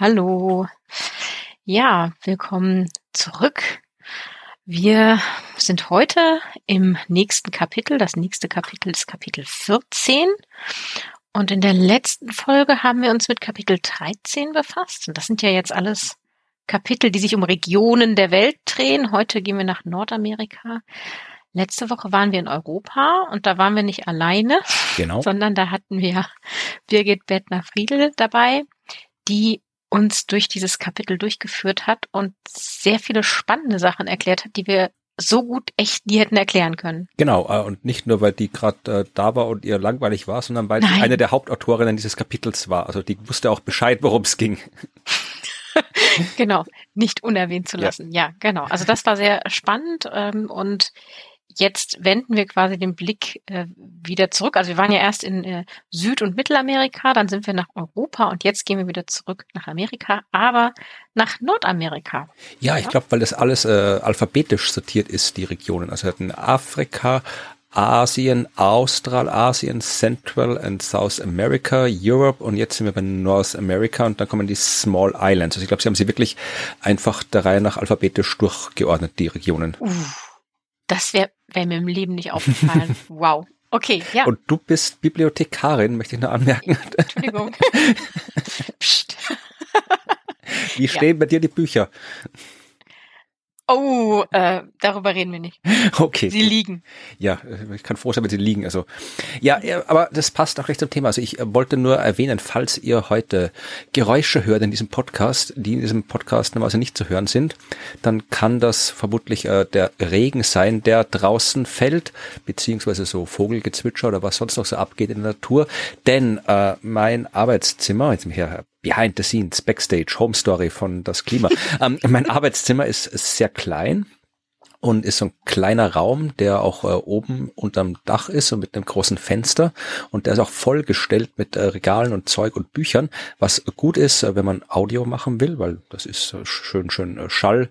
Hallo. Ja, willkommen zurück. Wir sind heute im nächsten Kapitel. Das nächste Kapitel ist Kapitel 14 und in der letzten Folge haben wir uns mit Kapitel 13 befasst. Und das sind ja jetzt alles Kapitel, die sich um Regionen der Welt drehen. Heute gehen wir nach Nordamerika. Letzte Woche waren wir in Europa und da waren wir nicht alleine, genau. sondern da hatten wir Birgit Bettner-Friedel dabei, die uns durch dieses Kapitel durchgeführt hat und sehr viele spannende Sachen erklärt hat, die wir so gut echt nie hätten erklären können. Genau, äh, und nicht nur, weil die gerade äh, da war und ihr langweilig war, sondern weil Nein. sie eine der Hauptautorinnen dieses Kapitels war. Also die wusste auch Bescheid, worum es ging. genau, nicht unerwähnt zu lassen. Ja. ja, genau. Also das war sehr spannend ähm, und jetzt wenden wir quasi den Blick äh, wieder zurück. Also wir waren ja erst in äh, Süd- und Mittelamerika, dann sind wir nach Europa und jetzt gehen wir wieder zurück nach Amerika, aber nach Nordamerika. Ja, ich glaube, weil das alles äh, alphabetisch sortiert ist, die Regionen. Also wir hatten Afrika, Asien, Australasien, Central and South America, Europe und jetzt sind wir bei North America und dann kommen die Small Islands. Also ich glaube, sie haben sie wirklich einfach der Reihe nach alphabetisch durchgeordnet, die Regionen. Uff. Das wäre wär mir im Leben nicht aufgefallen. wow. Okay, ja. Und du bist Bibliothekarin, möchte ich nur anmerken. Entschuldigung. Psst. Wie stehen ja. bei dir die Bücher? Oh, äh, darüber reden wir nicht. Okay. Sie liegen. Ja, äh, ich kann froh sein, wenn sie liegen. Also ja, aber das passt auch recht zum Thema. Also ich äh, wollte nur erwähnen, falls ihr heute Geräusche hört in diesem Podcast, die in diesem Podcast normalerweise nicht zu hören sind, dann kann das vermutlich äh, der Regen sein, der draußen fällt, beziehungsweise so Vogelgezwitscher oder was sonst noch so abgeht in der Natur. Denn äh, mein Arbeitszimmer, jetzt mich hier Behind the Scenes, Backstage, Home Story von Das Klima. ähm, mein Arbeitszimmer ist sehr klein und ist so ein kleiner Raum, der auch äh, oben unterm Dach ist und mit einem großen Fenster. Und der ist auch vollgestellt mit äh, Regalen und Zeug und Büchern, was gut ist, äh, wenn man Audio machen will, weil das ist äh, schön schön äh, Schall,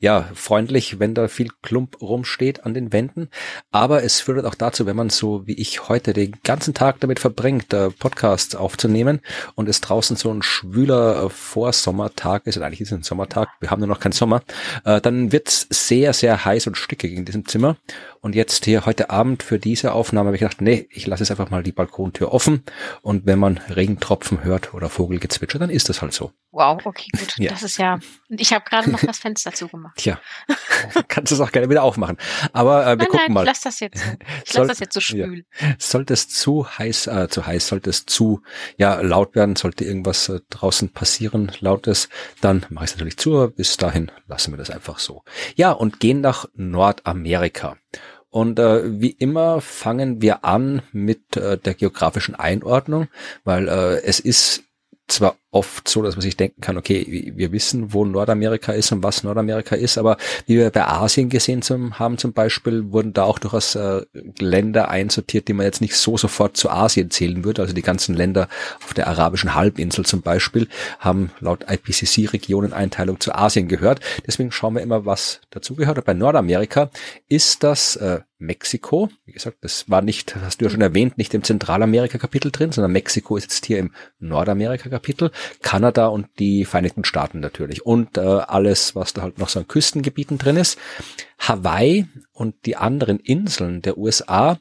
ja, freundlich, wenn da viel Klump rumsteht an den Wänden, aber es führt auch dazu, wenn man so wie ich heute den ganzen Tag damit verbringt, äh, Podcasts aufzunehmen und es draußen so ein schwüler äh, Vorsommertag ist, und eigentlich ist es ein Sommertag, wir haben nur noch keinen Sommer, äh, dann wird's sehr sehr heiß und stickig in diesem Zimmer. Und jetzt hier heute Abend für diese Aufnahme habe ich gedacht, nee, ich lasse jetzt einfach mal die Balkontür offen. Und wenn man Regentropfen hört oder Vogelgezwitscher, dann ist das halt so. Wow, okay, gut. Ja. Das ist ja. Ich habe gerade noch das Fenster zugemacht. Tja, kannst du es auch gerne wieder aufmachen. Aber äh, wir nein, gucken nein, mal. Ich lasse das jetzt. Ich lasse das jetzt so spülen. Ja. Sollte es zu heiß, äh, zu heiß, sollte es zu ja laut werden, sollte irgendwas äh, draußen passieren, lautes, dann mache ich es natürlich zu. Bis dahin lassen wir das einfach so. Ja, und gehen nach Nordamerika. Und äh, wie immer fangen wir an mit äh, der geografischen Einordnung, weil äh, es ist zwar oft so, dass man sich denken kann, okay, wir wissen, wo Nordamerika ist und was Nordamerika ist, aber wie wir bei Asien gesehen haben zum Beispiel, wurden da auch durchaus äh, Länder einsortiert, die man jetzt nicht so sofort zu Asien zählen würde. Also die ganzen Länder auf der arabischen Halbinsel zum Beispiel haben laut IPCC Regioneneinteilung zu Asien gehört. Deswegen schauen wir immer, was dazugehört. Und bei Nordamerika ist das äh, Mexiko. Wie gesagt, das war nicht, hast du ja schon erwähnt, nicht im Zentralamerika-Kapitel drin, sondern Mexiko ist jetzt hier im Nordamerika-Kapitel. Kanada und die Vereinigten Staaten natürlich und äh, alles, was da halt noch so an Küstengebieten drin ist. Hawaii und die anderen Inseln der USA,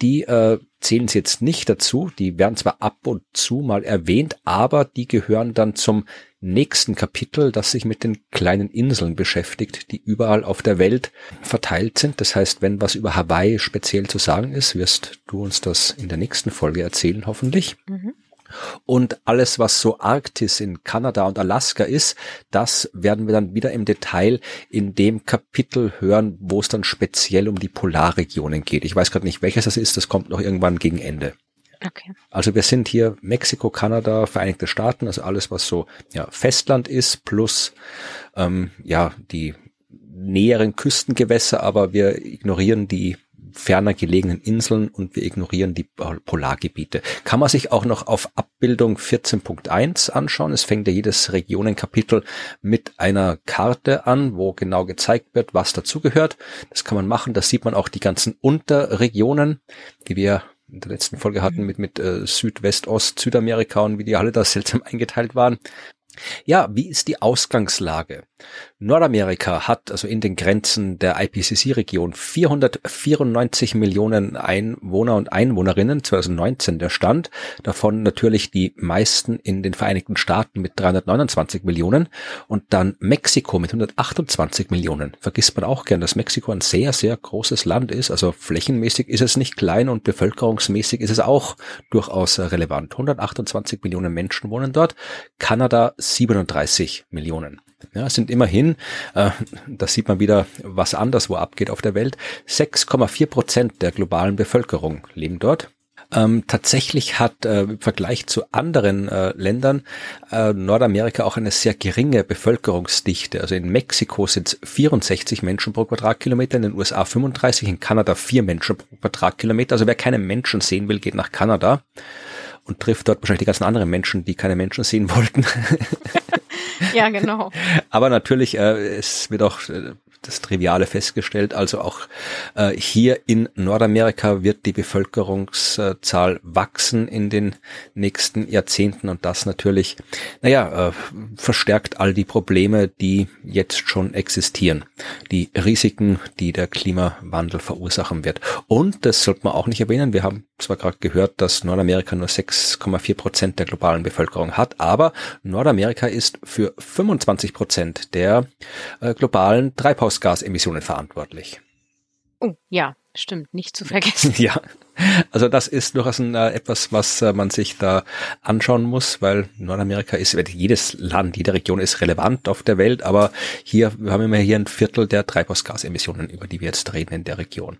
die äh, zählen sie jetzt nicht dazu. Die werden zwar ab und zu mal erwähnt, aber die gehören dann zum nächsten Kapitel, das sich mit den kleinen Inseln beschäftigt, die überall auf der Welt verteilt sind. Das heißt, wenn was über Hawaii speziell zu sagen ist, wirst du uns das in der nächsten Folge erzählen, hoffentlich. Mhm. Und alles, was so Arktis in Kanada und Alaska ist, das werden wir dann wieder im Detail in dem Kapitel hören, wo es dann speziell um die Polarregionen geht. Ich weiß gerade nicht, welches das ist, das kommt noch irgendwann gegen Ende. Okay. Also wir sind hier Mexiko, Kanada, Vereinigte Staaten, also alles, was so ja, Festland ist, plus ähm, ja die näheren Küstengewässer, aber wir ignorieren die ferner gelegenen Inseln und wir ignorieren die Polargebiete. Kann man sich auch noch auf Abbildung 14.1 anschauen. Es fängt ja jedes Regionenkapitel mit einer Karte an, wo genau gezeigt wird, was dazugehört. Das kann man machen. Da sieht man auch die ganzen Unterregionen, die wir in der letzten Folge hatten mit, mit äh, Südwest, Ost, Südamerika und wie die alle da seltsam eingeteilt waren. Ja, wie ist die Ausgangslage? Nordamerika hat also in den Grenzen der IPCC-Region 494 Millionen Einwohner und Einwohnerinnen, 2019 der Stand, davon natürlich die meisten in den Vereinigten Staaten mit 329 Millionen und dann Mexiko mit 128 Millionen. Vergisst man auch gern, dass Mexiko ein sehr, sehr großes Land ist, also flächenmäßig ist es nicht klein und bevölkerungsmäßig ist es auch durchaus relevant. 128 Millionen Menschen wohnen dort, Kanada 37 Millionen. Ja, sind immerhin, äh, das sieht man wieder, was anderswo abgeht auf der Welt, 6,4 Prozent der globalen Bevölkerung leben dort. Ähm, tatsächlich hat äh, im Vergleich zu anderen äh, Ländern äh, Nordamerika auch eine sehr geringe Bevölkerungsdichte. Also in Mexiko sind es 64 Menschen pro Quadratkilometer, in den USA 35, in Kanada 4 Menschen pro Quadratkilometer. Also wer keine Menschen sehen will, geht nach Kanada und trifft dort wahrscheinlich die ganzen anderen Menschen, die keine Menschen sehen wollten. ja, genau. Aber natürlich, äh, es wird auch äh, das Triviale festgestellt. Also auch äh, hier in Nordamerika wird die Bevölkerungszahl wachsen in den nächsten Jahrzehnten und das natürlich, naja, äh, verstärkt all die Probleme, die jetzt schon existieren. Die Risiken, die der Klimawandel verursachen wird. Und das sollte man auch nicht erwähnen. Wir haben zwar gerade gehört, dass Nordamerika nur 6,4 Prozent der globalen Bevölkerung hat, aber Nordamerika ist für 25 Prozent der äh, globalen Treibhausgasemissionen verantwortlich. Oh, ja, stimmt, nicht zu vergessen. ja, also das ist durchaus ein, äh, etwas, was äh, man sich da anschauen muss, weil Nordamerika ist, jedes Land, jede Region ist relevant auf der Welt, aber hier wir haben wir hier ein Viertel der Treibhausgasemissionen, über die wir jetzt reden in der Region.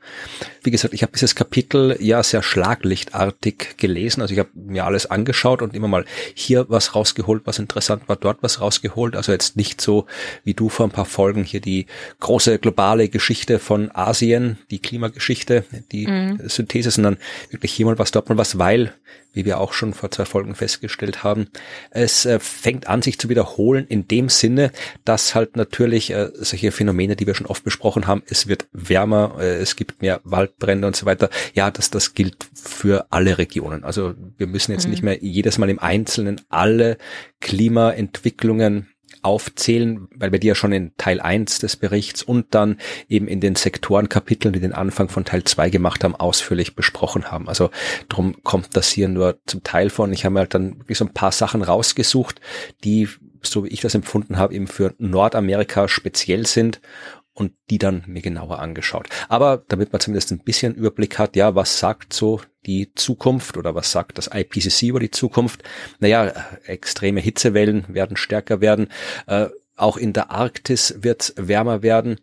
Wie gesagt, ich habe dieses Kapitel ja sehr schlaglichtartig gelesen, also ich habe mir alles angeschaut und immer mal hier was rausgeholt, was interessant war, dort was rausgeholt, also jetzt nicht so wie du vor ein paar Folgen hier die große globale Geschichte von Asien, die Klimageschichte, die mhm. Synthese, sondern wirklich hier mal was, dort mal was, weil, wie wir auch schon vor zwei Folgen festgestellt haben, es äh, fängt an, sich zu wiederholen in dem Sinne, dass halt natürlich äh, solche Phänomene, die wir schon oft besprochen haben, es wird wärmer, äh, es gibt mehr Waldbrände und so weiter. Ja, das, das gilt für alle Regionen. Also wir müssen jetzt mhm. nicht mehr jedes Mal im Einzelnen alle Klimaentwicklungen aufzählen, weil wir die ja schon in Teil 1 des Berichts und dann eben in den Sektorenkapiteln, die den Anfang von Teil 2 gemacht haben, ausführlich besprochen haben. Also drum kommt das hier nur zum Teil von. Ich habe mir halt dann wirklich so ein paar Sachen rausgesucht, die, so wie ich das empfunden habe, eben für Nordamerika speziell sind und die dann mir genauer angeschaut. Aber damit man zumindest ein bisschen Überblick hat, ja, was sagt so die Zukunft oder was sagt das IPCC über die Zukunft? Naja, extreme Hitzewellen werden stärker werden. Äh, auch in der Arktis wird es wärmer werden.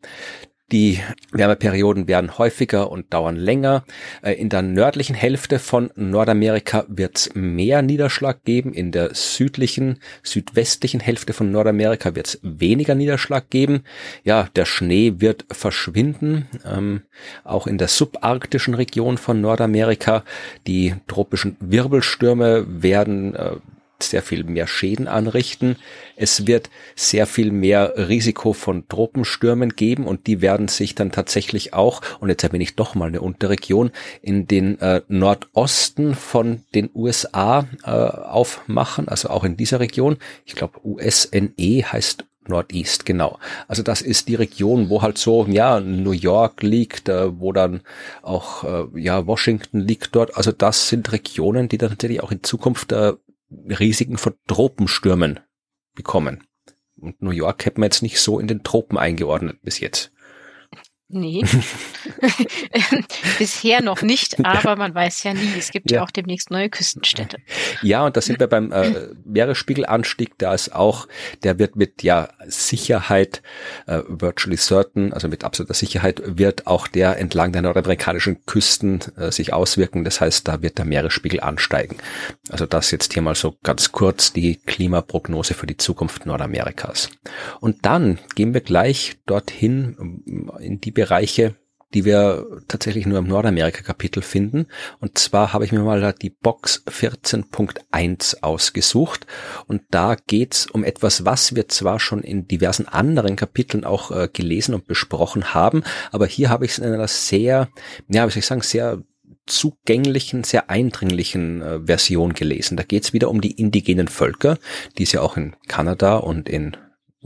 Die Wärmeperioden werden häufiger und dauern länger. Äh, in der nördlichen Hälfte von Nordamerika wird es mehr Niederschlag geben. In der südlichen, südwestlichen Hälfte von Nordamerika wird es weniger Niederschlag geben. Ja, der Schnee wird verschwinden. Ähm, auch in der subarktischen Region von Nordamerika. Die tropischen Wirbelstürme werden äh, sehr viel mehr Schäden anrichten. Es wird sehr viel mehr Risiko von Tropenstürmen geben und die werden sich dann tatsächlich auch, und jetzt erwähne ich doch mal eine Unterregion, in den äh, Nordosten von den USA äh, aufmachen, also auch in dieser Region. Ich glaube, USNE heißt Northeast, genau. Also das ist die Region, wo halt so, ja, New York liegt, äh, wo dann auch, äh, ja, Washington liegt dort. Also das sind Regionen, die dann tatsächlich auch in Zukunft äh, Risiken von Tropenstürmen bekommen. Und New York hätte man jetzt nicht so in den Tropen eingeordnet bis jetzt. Nee. Bisher noch nicht, aber man weiß ja nie. Es gibt ja, ja auch demnächst neue Küstenstädte. Ja, und da sind wir beim äh, Meeresspiegelanstieg. Da ist auch, der wird mit ja Sicherheit, äh, virtually certain, also mit absoluter Sicherheit, wird auch der entlang der nordamerikanischen Küsten äh, sich auswirken. Das heißt, da wird der Meeresspiegel ansteigen. Also das jetzt hier mal so ganz kurz die Klimaprognose für die Zukunft Nordamerikas. Und dann gehen wir gleich dorthin in die Bereiche, die wir tatsächlich nur im Nordamerika-Kapitel finden. Und zwar habe ich mir mal die Box 14.1 ausgesucht. Und da geht's um etwas, was wir zwar schon in diversen anderen Kapiteln auch äh, gelesen und besprochen haben, aber hier habe ich es in einer sehr, ja, wie soll ich sagen, sehr zugänglichen, sehr eindringlichen äh, Version gelesen. Da geht's wieder um die indigenen Völker, die es ja auch in Kanada und in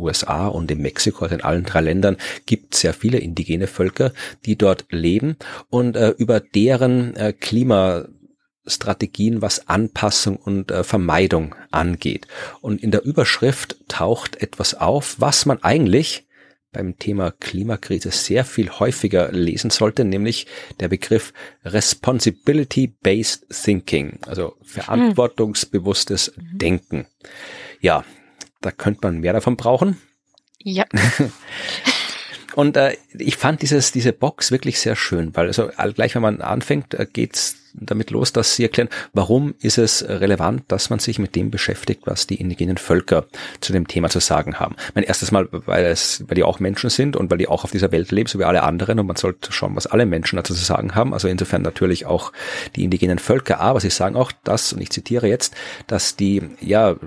USA und in Mexiko, also in allen drei Ländern, gibt sehr viele indigene Völker, die dort leben und äh, über deren äh, Klimastrategien, was Anpassung und äh, Vermeidung angeht. Und in der Überschrift taucht etwas auf, was man eigentlich beim Thema Klimakrise sehr viel häufiger lesen sollte, nämlich der Begriff Responsibility-Based Thinking, also verantwortungsbewusstes hm. Denken. Ja, da könnte man mehr davon brauchen. Ja. Und äh, ich fand dieses, diese Box wirklich sehr schön, weil also gleich wenn man anfängt, äh, geht's damit los, dass sie erklären, warum ist es relevant, dass man sich mit dem beschäftigt, was die indigenen Völker zu dem Thema zu sagen haben. Mein erstes Mal, weil es, weil die auch Menschen sind und weil die auch auf dieser Welt leben, so wie alle anderen und man sollte schauen, was alle Menschen dazu zu sagen haben. Also insofern natürlich auch die indigenen Völker. Aber sie sagen auch das, und ich zitiere jetzt, dass die, ja,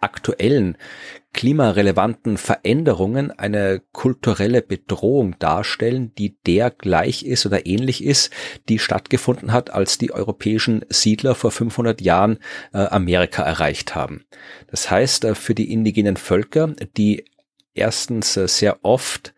aktuellen klimarelevanten Veränderungen eine kulturelle Bedrohung darstellen, die der gleich ist oder ähnlich ist, die stattgefunden hat, als die europäischen Siedler vor 500 Jahren äh, Amerika erreicht haben. Das heißt, äh, für die indigenen Völker, die erstens äh, sehr oft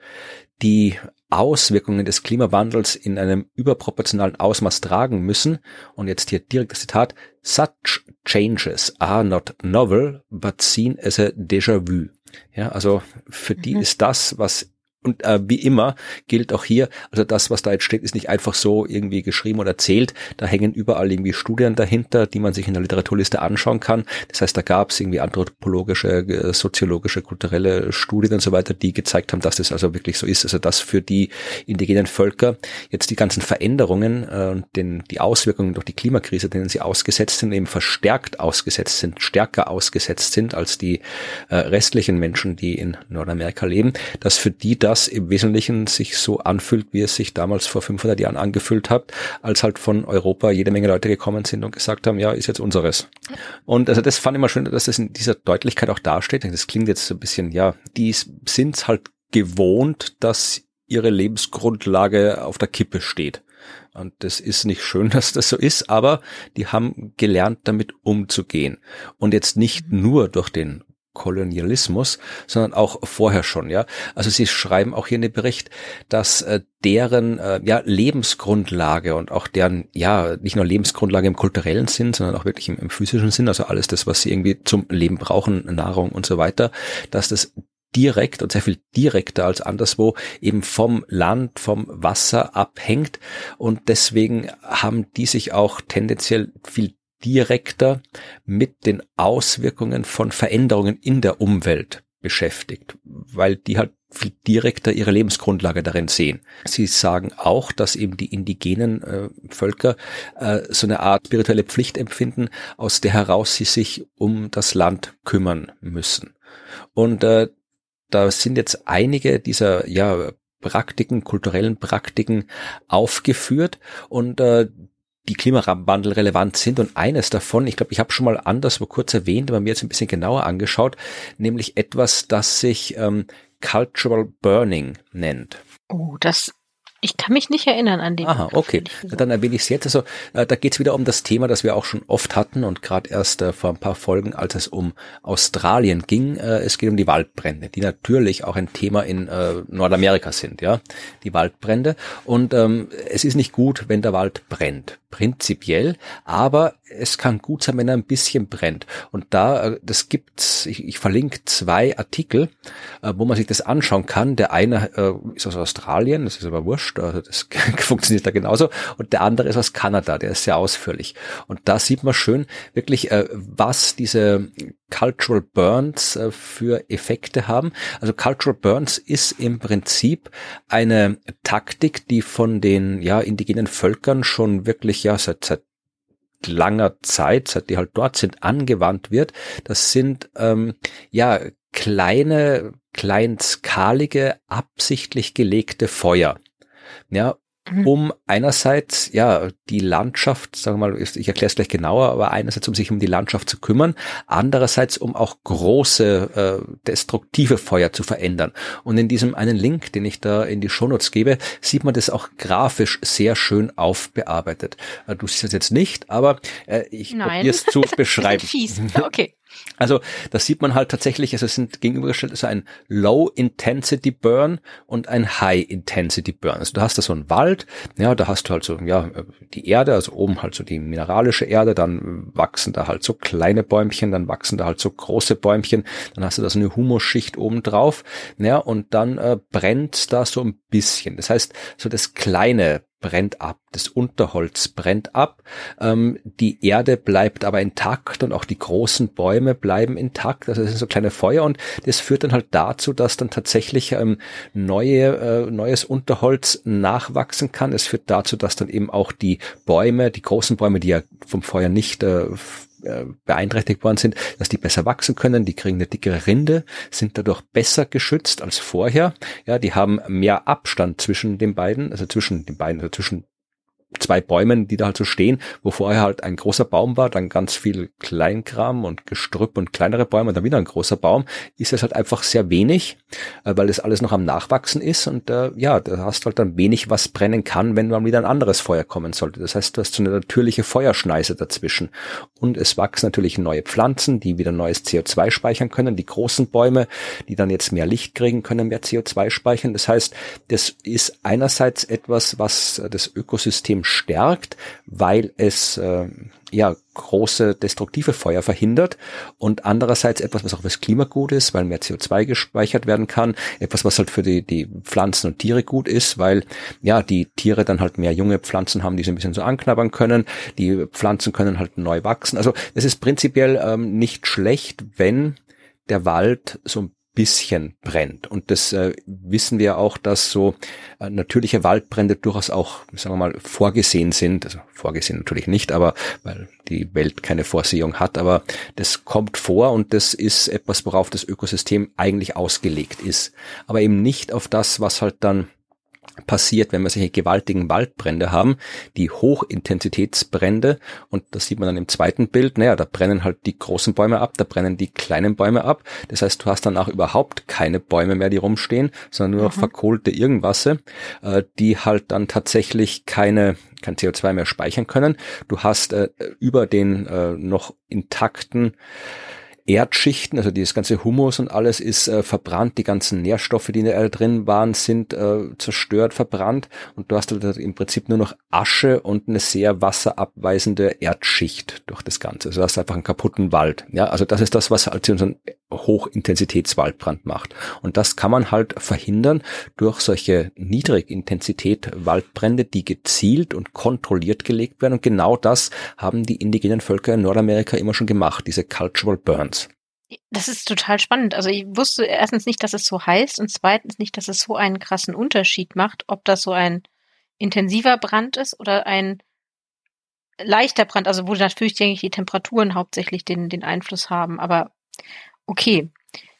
die Auswirkungen des Klimawandels in einem überproportionalen Ausmaß tragen müssen. Und jetzt hier direkt das Zitat. Such changes are not novel, but seen as a déjà vu. Ja, also für die mhm. ist das, was und äh, wie immer gilt auch hier, also das, was da jetzt steht, ist nicht einfach so irgendwie geschrieben oder erzählt. Da hängen überall irgendwie Studien dahinter, die man sich in der Literaturliste anschauen kann. Das heißt, da gab es irgendwie anthropologische, äh, soziologische, kulturelle Studien und so weiter, die gezeigt haben, dass das also wirklich so ist. Also dass für die indigenen Völker jetzt die ganzen Veränderungen äh, und den, die Auswirkungen durch die Klimakrise, denen sie ausgesetzt sind, eben verstärkt ausgesetzt sind, stärker ausgesetzt sind als die äh, restlichen Menschen, die in Nordamerika leben, dass für die das im Wesentlichen sich so anfühlt, wie es sich damals vor 500 Jahren angefühlt hat, als halt von Europa jede Menge Leute gekommen sind und gesagt haben, ja, ist jetzt unseres. Und also das fand ich mal schön, dass das in dieser Deutlichkeit auch dasteht. Das klingt jetzt so ein bisschen, ja, die sind halt gewohnt, dass ihre Lebensgrundlage auf der Kippe steht. Und das ist nicht schön, dass das so ist, aber die haben gelernt, damit umzugehen. Und jetzt nicht nur durch den Kolonialismus, sondern auch vorher schon, ja. Also sie schreiben auch hier in dem Bericht, dass äh, deren äh, ja Lebensgrundlage und auch deren ja nicht nur Lebensgrundlage im kulturellen Sinn, sondern auch wirklich im, im physischen Sinn, also alles das, was sie irgendwie zum Leben brauchen, Nahrung und so weiter, dass das direkt und sehr viel direkter als anderswo eben vom Land, vom Wasser abhängt und deswegen haben die sich auch tendenziell viel direkter mit den Auswirkungen von Veränderungen in der Umwelt beschäftigt, weil die halt viel direkter ihre Lebensgrundlage darin sehen. Sie sagen auch, dass eben die indigenen äh, Völker äh, so eine Art spirituelle Pflicht empfinden, aus der heraus sie sich um das Land kümmern müssen. Und äh, da sind jetzt einige dieser ja Praktiken, kulturellen Praktiken aufgeführt und äh, die Klimawandel relevant sind. Und eines davon, ich glaube, ich habe schon mal anderswo kurz erwähnt, aber mir jetzt ein bisschen genauer angeschaut, nämlich etwas, das sich ähm, Cultural Burning nennt. Oh, das ich kann mich nicht erinnern an den. Aha, okay. Dann erwähne ich es jetzt. Also äh, da geht es wieder um das Thema, das wir auch schon oft hatten und gerade erst äh, vor ein paar Folgen, als es um Australien ging. Äh, es geht um die Waldbrände, die natürlich auch ein Thema in äh, Nordamerika sind, ja, die Waldbrände. Und ähm, es ist nicht gut, wenn der Wald brennt, prinzipiell, aber es kann gut sein, wenn er ein bisschen brennt. Und da, äh, das gibt's, ich, ich verlinke zwei Artikel, äh, wo man sich das anschauen kann. Der eine äh, ist aus Australien, das ist aber wurscht, also das funktioniert da genauso. Und der andere ist aus Kanada, der ist sehr ausführlich. Und da sieht man schön wirklich, was diese Cultural Burns für Effekte haben. Also Cultural Burns ist im Prinzip eine Taktik, die von den ja indigenen Völkern schon wirklich ja seit, seit langer Zeit, seit die halt dort sind, angewandt wird. Das sind ähm, ja kleine, kleinskalige, absichtlich gelegte Feuer. Ja. Um einerseits ja die Landschaft, sagen wir mal, ich erkläre es gleich genauer, aber einerseits um sich um die Landschaft zu kümmern, andererseits um auch große äh, destruktive Feuer zu verändern. Und in diesem einen Link, den ich da in die Shownotes gebe, sieht man das auch grafisch sehr schön aufbearbeitet. Äh, du siehst es jetzt nicht, aber äh, ich probiere es zu beschreiben. Fies. Okay. Also das sieht man halt tatsächlich, also es sind gegenübergestellt, also ein Low Intensity Burn und ein High Intensity Burn. Also du hast da so einen Wald, ja, da hast du halt so, ja, die Erde, also oben halt so die mineralische Erde, dann wachsen da halt so kleine Bäumchen, dann wachsen da halt so große Bäumchen, dann hast du da so eine Humusschicht oben drauf, ja, und dann äh, brennt da so ein bisschen. Das heißt, so das kleine brennt ab, das Unterholz brennt ab, ähm, die Erde bleibt aber intakt und auch die großen Bäume bleiben intakt, also das sind so kleine Feuer und das führt dann halt dazu, dass dann tatsächlich ähm, neue, äh, neues Unterholz nachwachsen kann. Es führt dazu, dass dann eben auch die Bäume, die großen Bäume, die ja vom Feuer nicht äh, äh, beeinträchtigt worden sind, dass die besser wachsen können, die kriegen eine dickere Rinde, sind dadurch besser geschützt als vorher. Ja, die haben mehr Abstand zwischen den beiden, also zwischen den beiden, also zwischen zwei Bäumen, die da halt so stehen, wo vorher halt ein großer Baum war, dann ganz viel Kleinkram und Gestrüpp und kleinere Bäume und dann wieder ein großer Baum, ist es halt einfach sehr wenig, äh, weil das alles noch am Nachwachsen ist und äh, ja, da hast du halt dann wenig, was brennen kann, wenn dann wieder ein anderes Feuer kommen sollte. Das heißt, du hast so eine natürliche Feuerschneise dazwischen und es wachsen natürlich neue Pflanzen, die wieder neues CO2 speichern können. Die großen Bäume, die dann jetzt mehr Licht kriegen, können mehr CO2 speichern. Das heißt, das ist einerseits etwas, was das Ökosystem System stärkt, weil es äh, ja große destruktive Feuer verhindert und andererseits etwas, was auch fürs Klima gut ist, weil mehr CO2 gespeichert werden kann, etwas, was halt für die, die Pflanzen und Tiere gut ist, weil ja die Tiere dann halt mehr junge Pflanzen haben, die sie ein bisschen so anknabbern können, die Pflanzen können halt neu wachsen. Also es ist prinzipiell ähm, nicht schlecht, wenn der Wald so ein bisschen brennt. Und das äh, wissen wir auch, dass so äh, natürliche Waldbrände durchaus auch, sagen wir mal, vorgesehen sind. Also vorgesehen natürlich nicht, aber weil die Welt keine Vorsehung hat, aber das kommt vor und das ist etwas, worauf das Ökosystem eigentlich ausgelegt ist. Aber eben nicht auf das, was halt dann passiert, wenn wir solche gewaltigen Waldbrände haben, die Hochintensitätsbrände und das sieht man dann im zweiten Bild, naja, da brennen halt die großen Bäume ab, da brennen die kleinen Bäume ab, das heißt, du hast dann auch überhaupt keine Bäume mehr, die rumstehen, sondern nur noch mhm. verkohlte Irgendwasse, äh, die halt dann tatsächlich keine kein CO2 mehr speichern können. Du hast äh, über den äh, noch intakten Erdschichten, also dieses ganze Humus und alles ist äh, verbrannt, die ganzen Nährstoffe, die in der Erde drin waren, sind äh, zerstört, verbrannt und du hast halt im Prinzip nur noch Asche und eine sehr wasserabweisende Erdschicht durch das Ganze. Also du hast einfach einen kaputten Wald. Ja, also das ist das, was halt einen Hochintensitätswaldbrand macht. Und das kann man halt verhindern durch solche Niedrigintensität Waldbrände, die gezielt und kontrolliert gelegt werden. Und genau das haben die indigenen Völker in Nordamerika immer schon gemacht, diese Cultural Burns. Das ist total spannend. Also ich wusste erstens nicht, dass es so heißt und zweitens nicht, dass es so einen krassen Unterschied macht, ob das so ein intensiver Brand ist oder ein leichter Brand, also wo natürlich, denke ich, die Temperaturen hauptsächlich den, den Einfluss haben. Aber okay,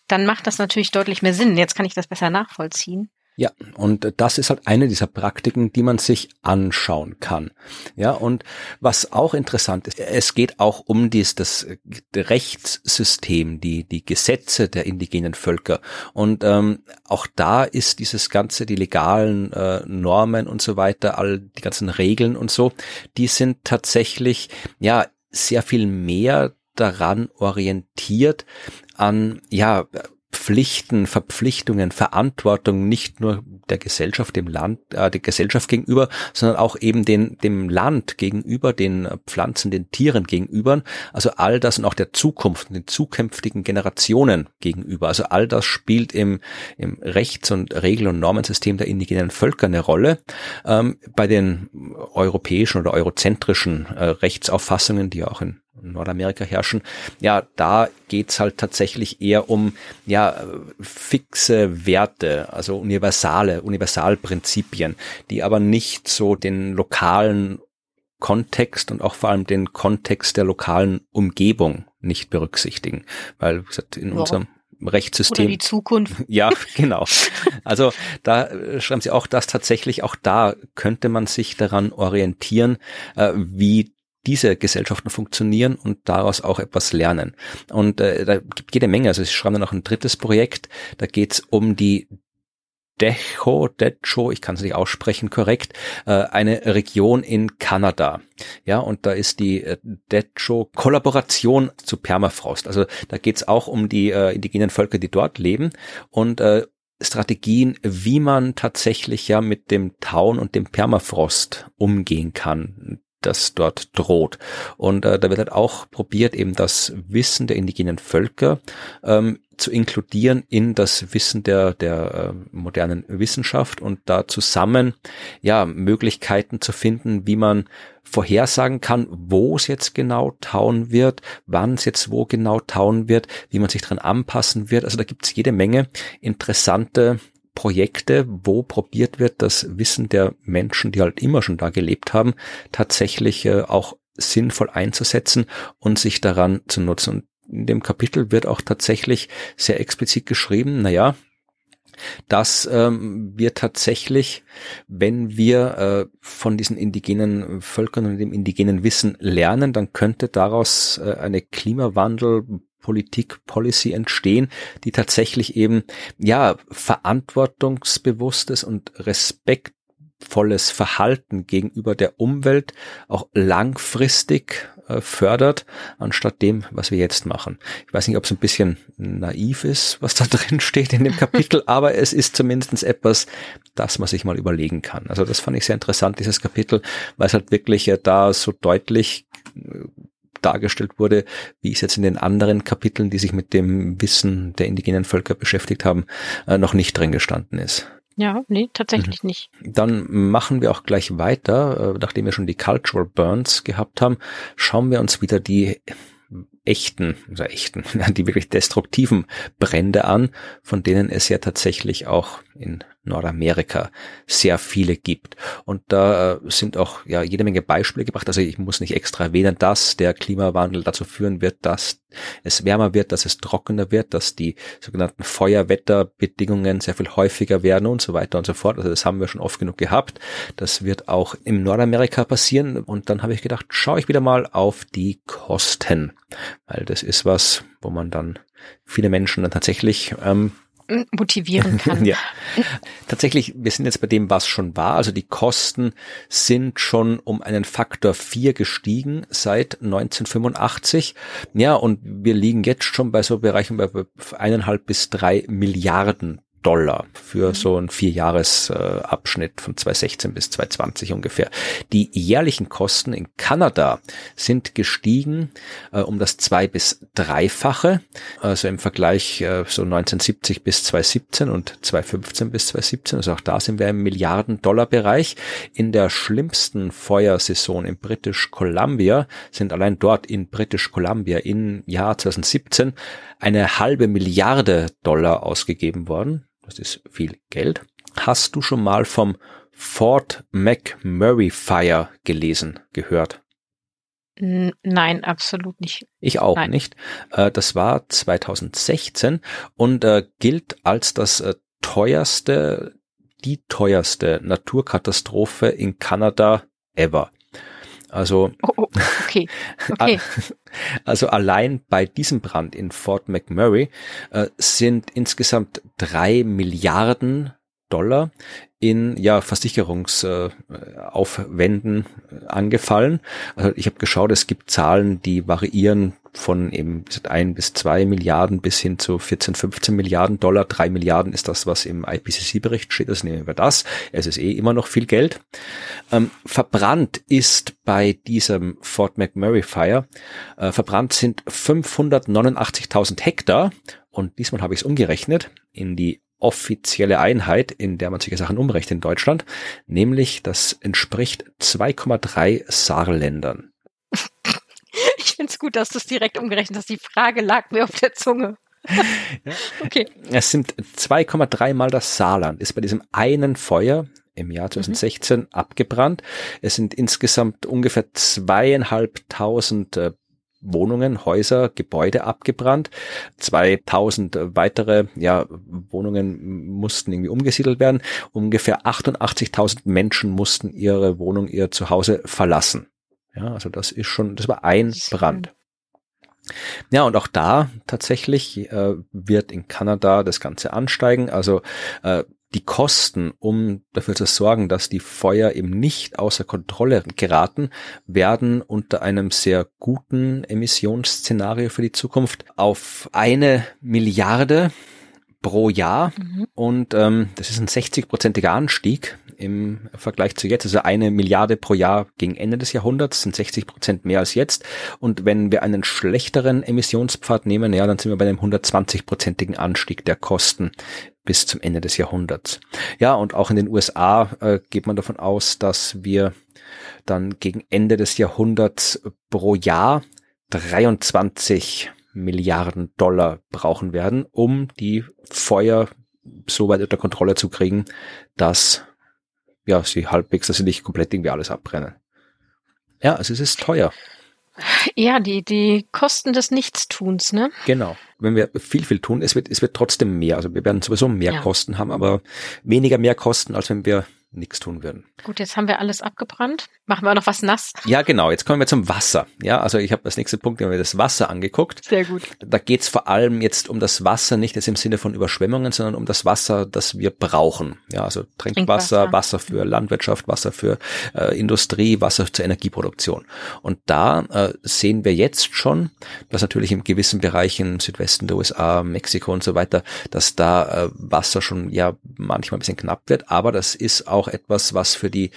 dann macht das natürlich deutlich mehr Sinn. Jetzt kann ich das besser nachvollziehen. Ja, und das ist halt eine dieser Praktiken, die man sich anschauen kann. Ja, und was auch interessant ist, es geht auch um dies, das Rechtssystem, die, die Gesetze der indigenen Völker. Und ähm, auch da ist dieses ganze, die legalen äh, Normen und so weiter, all die ganzen Regeln und so, die sind tatsächlich, ja, sehr viel mehr daran orientiert an, ja, Pflichten, Verpflichtungen, Verantwortung nicht nur der Gesellschaft, dem Land, äh, der Gesellschaft gegenüber, sondern auch eben den, dem Land gegenüber, den Pflanzen, den Tieren gegenüber. Also all das und auch der Zukunft, den zukünftigen Generationen gegenüber. Also all das spielt im, im Rechts- und Regel- und Normensystem der indigenen Völker eine Rolle. Ähm, bei den europäischen oder eurozentrischen äh, Rechtsauffassungen, die auch in Nordamerika herrschen, ja, da geht's halt tatsächlich eher um ja fixe Werte, also universale, Universalprinzipien, die aber nicht so den lokalen Kontext und auch vor allem den Kontext der lokalen Umgebung nicht berücksichtigen, weil wie gesagt, in ja. unserem Rechtssystem. Oder die Zukunft. Ja, genau. Also da äh, schreiben Sie auch, dass tatsächlich auch da könnte man sich daran orientieren, äh, wie diese Gesellschaften funktionieren und daraus auch etwas lernen. Und äh, da gibt jede Menge. Also Sie schreiben dann noch ein drittes Projekt, da geht es um die Decho, Decho, ich kann es nicht aussprechen korrekt, äh, eine Region in Kanada. Ja, und da ist die äh, Decho Kollaboration zu Permafrost. Also da geht es auch um die äh, indigenen Völker, die dort leben und äh, Strategien, wie man tatsächlich ja mit dem Tauen und dem Permafrost umgehen kann das dort droht. Und äh, da wird halt auch probiert, eben das Wissen der indigenen Völker ähm, zu inkludieren in das Wissen der, der äh, modernen Wissenschaft und da zusammen ja Möglichkeiten zu finden, wie man vorhersagen kann, wo es jetzt genau tauen wird, wann es jetzt wo genau tauen wird, wie man sich dran anpassen wird. Also da gibt es jede Menge interessante Projekte, wo probiert wird, das Wissen der Menschen, die halt immer schon da gelebt haben, tatsächlich äh, auch sinnvoll einzusetzen und sich daran zu nutzen. Und in dem Kapitel wird auch tatsächlich sehr explizit geschrieben, naja, dass ähm, wir tatsächlich, wenn wir äh, von diesen indigenen Völkern und dem indigenen Wissen lernen, dann könnte daraus äh, eine Klimawandel Politik, Policy entstehen, die tatsächlich eben, ja, verantwortungsbewusstes und respektvolles Verhalten gegenüber der Umwelt auch langfristig äh, fördert, anstatt dem, was wir jetzt machen. Ich weiß nicht, ob es ein bisschen naiv ist, was da drin steht in dem Kapitel, aber es ist zumindest etwas, das man sich mal überlegen kann. Also das fand ich sehr interessant, dieses Kapitel, weil es halt wirklich äh, da so deutlich äh, dargestellt wurde, wie es jetzt in den anderen Kapiteln, die sich mit dem Wissen der indigenen Völker beschäftigt haben, äh, noch nicht drin gestanden ist. Ja, nee, tatsächlich mhm. nicht. Dann machen wir auch gleich weiter, äh, nachdem wir schon die Cultural Burns gehabt haben, schauen wir uns wieder die echten, also echten, die wirklich destruktiven Brände an, von denen es ja tatsächlich auch in Nordamerika sehr viele gibt. Und da äh, sind auch ja jede Menge Beispiele gebracht. Also ich muss nicht extra erwähnen, dass der Klimawandel dazu führen wird, dass es wärmer wird, dass es trockener wird, dass die sogenannten Feuerwetterbedingungen sehr viel häufiger werden und so weiter und so fort. Also das haben wir schon oft genug gehabt. Das wird auch im Nordamerika passieren. Und dann habe ich gedacht, schaue ich wieder mal auf die Kosten, weil das ist was, wo man dann viele Menschen dann tatsächlich ähm, motivieren kann. ja. Tatsächlich, wir sind jetzt bei dem, was schon war. Also die Kosten sind schon um einen Faktor 4 gestiegen seit 1985. Ja, und wir liegen jetzt schon bei so Bereichen bei eineinhalb bis drei Milliarden Dollar für mhm. so einen Vierjahresabschnitt von 2016 bis 2020 ungefähr. Die jährlichen Kosten in Kanada sind gestiegen äh, um das zwei- bis dreifache, also im Vergleich äh, so 1970 bis 2017 und 2015 bis 2017. Also auch da sind wir im Milliarden-Dollar-Bereich. In der schlimmsten Feuersaison in British Columbia sind allein dort in British Columbia im Jahr 2017 eine halbe Milliarde Dollar ausgegeben worden das ist viel Geld. Hast du schon mal vom Fort McMurray Fire gelesen, gehört? Nein, absolut nicht. Ich auch Nein. nicht. Äh, das war 2016 und äh, gilt als das äh, teuerste, die teuerste Naturkatastrophe in Kanada ever. Also, oh, oh, okay. okay. also allein bei diesem Brand in Fort McMurray äh, sind insgesamt drei Milliarden Dollar in ja Versicherungsaufwänden äh, angefallen. Also ich habe geschaut, es gibt Zahlen, die variieren von eben ein bis zwei Milliarden bis hin zu 14, 15 Milliarden Dollar. Drei Milliarden ist das, was im IPCC-Bericht steht. Das nehmen wir das. Es ist eh immer noch viel Geld. Ähm, verbrannt ist bei diesem Fort McMurray Fire, äh, verbrannt sind 589.000 Hektar. Und diesmal habe ich es umgerechnet in die offizielle Einheit, in der man solche Sachen umrechnet in Deutschland, nämlich das entspricht 2,3 Saarländern. Ich finde es gut, dass du es direkt umgerechnet hast. Die Frage lag mir auf der Zunge. ja. Okay. Es sind 2,3 mal das Saarland, ist bei diesem einen Feuer im Jahr 2016 mhm. abgebrannt. Es sind insgesamt ungefähr zweieinhalbtausend äh, Wohnungen, Häuser, Gebäude abgebrannt. 2000 weitere ja, Wohnungen mussten irgendwie umgesiedelt werden. Ungefähr 88.000 Menschen mussten ihre Wohnung, ihr Zuhause verlassen. Ja, also das ist schon, das war ein Brand. Ja, und auch da tatsächlich äh, wird in Kanada das Ganze ansteigen. Also äh, die Kosten, um dafür zu sorgen, dass die Feuer eben nicht außer Kontrolle geraten, werden unter einem sehr guten Emissionsszenario für die Zukunft auf eine Milliarde pro Jahr mhm. und ähm, das ist ein 60-prozentiger Anstieg im Vergleich zu jetzt. Also eine Milliarde pro Jahr gegen Ende des Jahrhunderts sind 60 Prozent mehr als jetzt. Und wenn wir einen schlechteren Emissionspfad nehmen, ja, dann sind wir bei einem 120-prozentigen Anstieg der Kosten bis zum Ende des Jahrhunderts. Ja, und auch in den USA äh, geht man davon aus, dass wir dann gegen Ende des Jahrhunderts pro Jahr 23 Milliarden Dollar brauchen werden, um die Feuer so weit unter Kontrolle zu kriegen, dass ja, sie halbwegs, dass sie nicht komplett irgendwie alles abbrennen. Ja, also es ist teuer. Ja, die, die Kosten des Nichtstuns, ne? Genau. Wenn wir viel, viel tun, es wird, es wird trotzdem mehr. Also wir werden sowieso mehr ja. Kosten haben, aber weniger mehr Kosten, als wenn wir nichts tun würden. Gut, jetzt haben wir alles abgebrannt. Machen wir noch was nass? Ja, genau. Jetzt kommen wir zum Wasser. Ja, also ich habe das nächste Punkt, wir das Wasser angeguckt. Sehr gut. Da geht es vor allem jetzt um das Wasser, nicht jetzt im Sinne von Überschwemmungen, sondern um das Wasser, das wir brauchen. Ja, also Trinkwasser, Trinkwasser. Wasser für Landwirtschaft, Wasser für äh, Industrie, Wasser zur Energieproduktion. Und da äh, sehen wir jetzt schon, dass natürlich in gewissen Bereichen im Südwesten der USA, Mexiko und so weiter, dass da äh, Wasser schon ja manchmal ein bisschen knapp wird, aber das ist auch auch etwas, was für die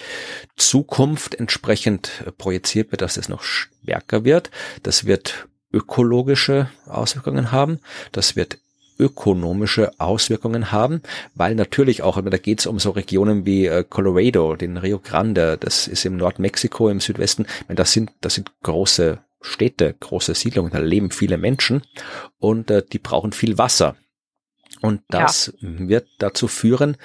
Zukunft entsprechend projiziert wird, dass es noch stärker wird. Das wird ökologische Auswirkungen haben. Das wird ökonomische Auswirkungen haben, weil natürlich auch, da geht es um so Regionen wie äh, Colorado, den Rio Grande, das ist im Nordmexiko, im Südwesten, das sind, das sind große Städte, große Siedlungen, da leben viele Menschen und äh, die brauchen viel Wasser. Und das ja. wird dazu führen,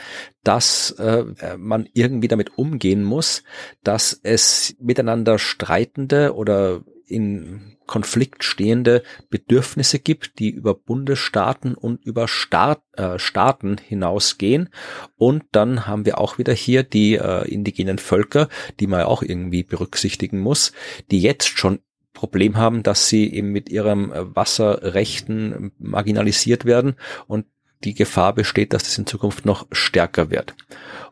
dass äh, man irgendwie damit umgehen muss, dass es miteinander streitende oder in Konflikt stehende Bedürfnisse gibt, die über Bundesstaaten und über Staat, äh, Staaten hinausgehen. Und dann haben wir auch wieder hier die äh, indigenen Völker, die man auch irgendwie berücksichtigen muss, die jetzt schon Problem haben, dass sie eben mit ihrem Wasserrechten marginalisiert werden und die Gefahr besteht, dass das in Zukunft noch stärker wird.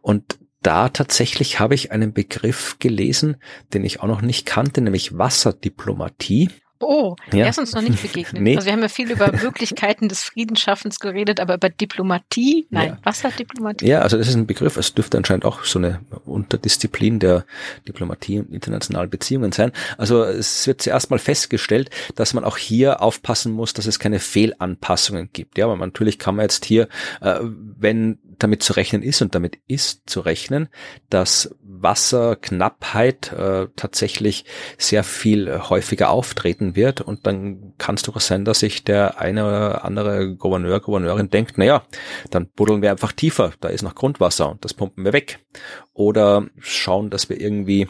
Und da tatsächlich habe ich einen Begriff gelesen, den ich auch noch nicht kannte, nämlich Wasserdiplomatie. Oh, ja. er ist uns noch nicht begegnet. nee. Also wir haben ja viel über Möglichkeiten des Friedensschaffens geredet, aber über Diplomatie, nein, ja. Wasserdiplomatie. Ja, also das ist ein Begriff, es dürfte anscheinend auch so eine Unterdisziplin der Diplomatie und internationalen Beziehungen sein. Also es wird zuerst mal festgestellt, dass man auch hier aufpassen muss, dass es keine Fehlanpassungen gibt. Ja, aber natürlich kann man jetzt hier, äh, wenn damit zu rechnen ist und damit ist zu rechnen, dass Wasserknappheit äh, tatsächlich sehr viel häufiger auftreten wird und dann kann es durchaus sein, dass sich der eine oder andere Gouverneur, Gouverneurin denkt, naja, dann buddeln wir einfach tiefer, da ist noch Grundwasser und das pumpen wir weg. Oder schauen, dass wir irgendwie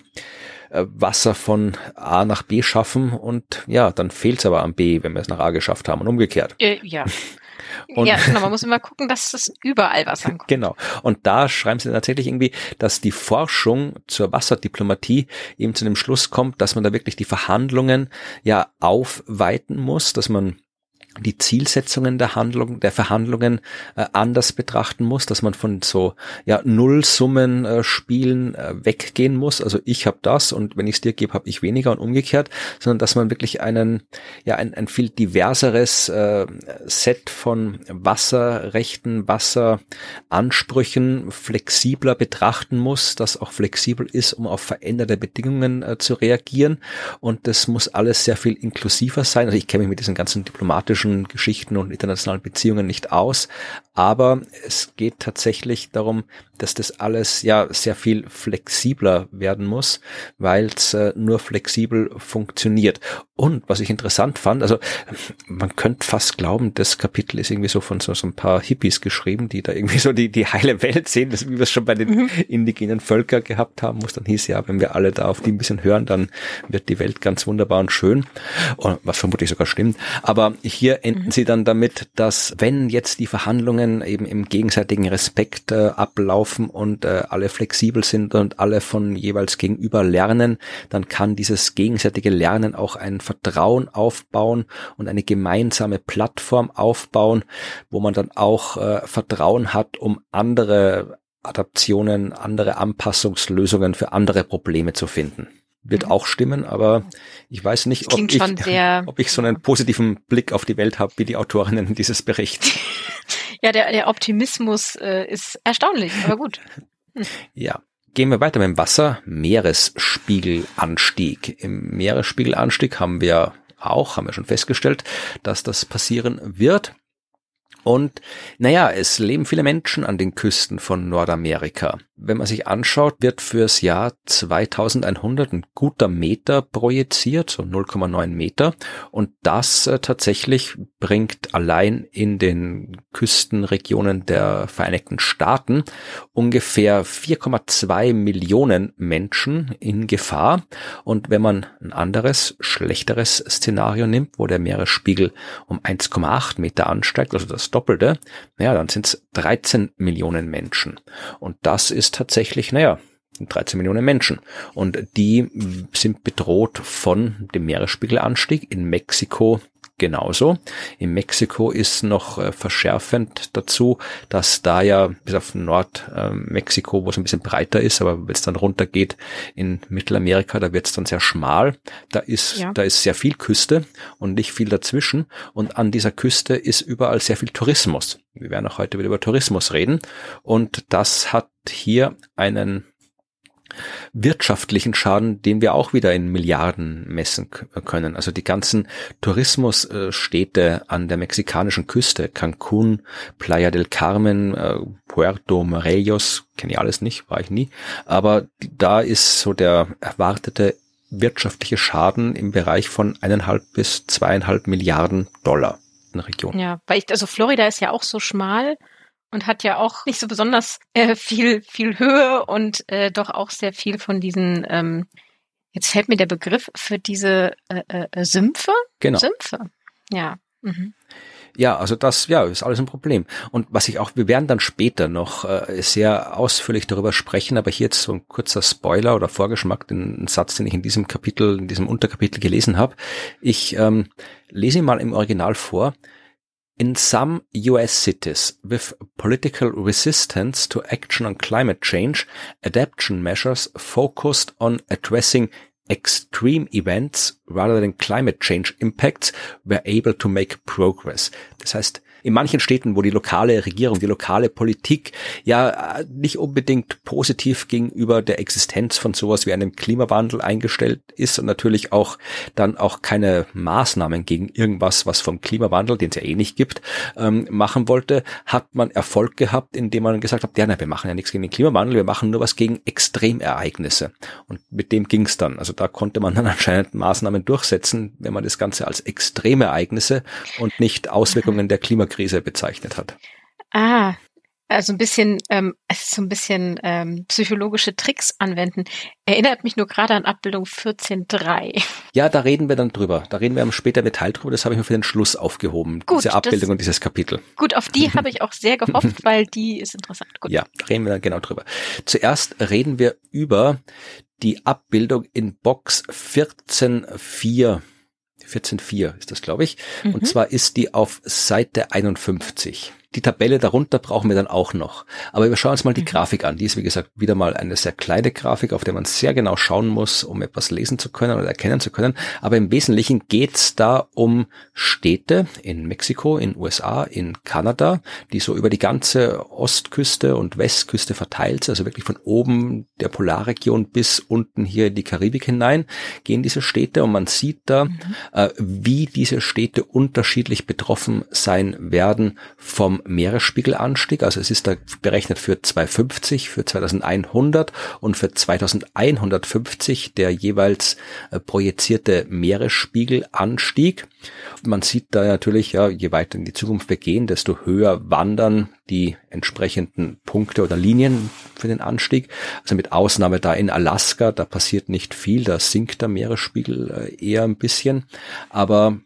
äh, Wasser von A nach B schaffen und ja, dann fehlt es aber am B, wenn wir es nach A geschafft haben und umgekehrt. Äh, ja. Und ja, genau, man muss immer gucken, dass es überall Wasser ankommt. Genau. Und da schreiben sie tatsächlich irgendwie, dass die Forschung zur Wasserdiplomatie eben zu dem Schluss kommt, dass man da wirklich die Verhandlungen ja aufweiten muss, dass man die Zielsetzungen der Handlung, der Verhandlungen äh, anders betrachten muss, dass man von so ja Nullsummen äh, Spielen äh, weggehen muss. Also ich habe das und wenn ich es dir gebe, habe ich weniger und umgekehrt, sondern dass man wirklich einen ja ein, ein viel diverseres äh, Set von Wasserrechten, Wasseransprüchen flexibler betrachten muss, das auch flexibel ist, um auf veränderte Bedingungen äh, zu reagieren. Und das muss alles sehr viel inklusiver sein. Also ich kenne mich mit diesen ganzen diplomatischen politischen Geschichten und internationalen Beziehungen nicht aus. Aber es geht tatsächlich darum, dass das alles ja sehr viel flexibler werden muss, weil es äh, nur flexibel funktioniert. Und was ich interessant fand, also man könnte fast glauben, das Kapitel ist irgendwie so von so, so ein paar Hippies geschrieben, die da irgendwie so die, die heile Welt sehen, das, wie wir es schon bei den mhm. indigenen Völkern gehabt haben, wo es dann hieß, ja, wenn wir alle da auf die ein bisschen hören, dann wird die Welt ganz wunderbar und schön. Und was vermutlich sogar stimmt. Aber hier enden mhm. sie dann damit, dass wenn jetzt die Verhandlungen eben im gegenseitigen Respekt äh, ablaufen und äh, alle flexibel sind und alle von jeweils gegenüber lernen, dann kann dieses gegenseitige Lernen auch ein Vertrauen aufbauen und eine gemeinsame Plattform aufbauen, wo man dann auch äh, Vertrauen hat, um andere Adaptionen, andere Anpassungslösungen für andere Probleme zu finden. Wird mhm. auch stimmen, aber ich weiß nicht, ob ich, ob ich so einen positiven Blick auf die Welt habe, wie die Autorinnen dieses Berichts. ja, der, der Optimismus äh, ist erstaunlich, aber gut. Hm. Ja, Gehen wir weiter mit dem Wasser. Meeresspiegelanstieg. Im Meeresspiegelanstieg haben wir auch, haben wir schon festgestellt, dass das passieren wird. Und naja, es leben viele Menschen an den Küsten von Nordamerika. Wenn man sich anschaut, wird fürs Jahr 2100 ein guter Meter projiziert, so 0,9 Meter. Und das äh, tatsächlich bringt allein in den Küstenregionen der Vereinigten Staaten ungefähr 4,2 Millionen Menschen in Gefahr. Und wenn man ein anderes, schlechteres Szenario nimmt, wo der Meeresspiegel um 1,8 Meter ansteigt, also das Doppelte, ja, dann sind es 13 Millionen Menschen. Und das ist tatsächlich, naja, 13 Millionen Menschen. Und die sind bedroht von dem Meeresspiegelanstieg in Mexiko genauso. In Mexiko ist noch äh, verschärfend dazu, dass da ja bis auf Nordmexiko, äh, wo es ein bisschen breiter ist, aber wenn es dann runtergeht in Mittelamerika, da wird es dann sehr schmal. Da ist, ja. da ist sehr viel Küste und nicht viel dazwischen. Und an dieser Küste ist überall sehr viel Tourismus. Wir werden auch heute wieder über Tourismus reden. Und das hat hier einen wirtschaftlichen Schaden, den wir auch wieder in Milliarden messen können. Also die ganzen Tourismusstädte an der mexikanischen Küste, Cancun, Playa del Carmen, äh, Puerto Morelos, kenne ich alles nicht, war ich nie, aber da ist so der erwartete wirtschaftliche Schaden im Bereich von eineinhalb bis zweieinhalb Milliarden Dollar in der Region. Ja, weil ich, also Florida ist ja auch so schmal und hat ja auch nicht so besonders äh, viel, viel Höhe und äh, doch auch sehr viel von diesen, ähm, jetzt fällt mir der Begriff für diese äh, äh, Sümpfe. Genau. Sümpfe. Ja. Mhm. Ja, also das, ja, ist alles ein Problem. Und was ich auch, wir werden dann später noch äh, sehr ausführlich darüber sprechen, aber hier jetzt so ein kurzer Spoiler oder Vorgeschmack, den Satz, den ich in diesem Kapitel, in diesem Unterkapitel gelesen habe. Ich ähm, lese ihn mal im Original vor. In some US cities with political resistance to action on climate change, adaptation measures focused on addressing extreme events rather than climate change impacts were able to make progress. Das heißt, in manchen Städten, wo die lokale Regierung, die lokale Politik ja nicht unbedingt positiv gegenüber der Existenz von sowas wie einem Klimawandel eingestellt ist und natürlich auch dann auch keine Maßnahmen gegen irgendwas, was vom Klimawandel, den es ja eh nicht gibt, ähm, machen wollte, hat man Erfolg gehabt, indem man gesagt hat, ja, na, wir machen ja nichts gegen den Klimawandel, wir machen nur was gegen Extremereignisse. Und mit dem ging es dann. Also da konnte man dann anscheinend Maßnahmen durchsetzen, wenn man das Ganze als Extremereignisse und nicht Auswirkungen der Klimakrise Krise bezeichnet hat. Ah, also ein bisschen, ähm, so ein bisschen ähm, psychologische Tricks anwenden. Erinnert mich nur gerade an Abbildung 14.3. Ja, da reden wir dann drüber. Da reden wir später Detail drüber. Das habe ich mir für den Schluss aufgehoben. Gut, diese Abbildung das, und dieses Kapitel. Gut, auf die habe ich auch sehr gehofft, weil die ist interessant. Gut. Ja, reden wir dann genau drüber. Zuerst reden wir über die Abbildung in Box 14.4 14.4 ist das, glaube ich. Mhm. Und zwar ist die auf Seite 51. Die Tabelle darunter brauchen wir dann auch noch. Aber wir schauen uns mal die mhm. Grafik an. Die ist, wie gesagt, wieder mal eine sehr kleine Grafik, auf der man sehr genau schauen muss, um etwas lesen zu können oder erkennen zu können. Aber im Wesentlichen geht's da um Städte in Mexiko, in USA, in Kanada, die so über die ganze Ostküste und Westküste verteilt sind, also wirklich von oben der Polarregion bis unten hier in die Karibik hinein gehen diese Städte und man sieht da, mhm. äh, wie diese Städte unterschiedlich betroffen sein werden vom Meeresspiegelanstieg. Also es ist da berechnet für 250, für 2100 und für 2150 der jeweils äh, projizierte Meeresspiegelanstieg. Man sieht da natürlich, ja, je weiter in die Zukunft wir gehen, desto höher wandern die entsprechenden Punkte oder Linien für den Anstieg. Also mit Ausnahme da in Alaska, da passiert nicht viel, da sinkt der Meeresspiegel äh, eher ein bisschen. Aber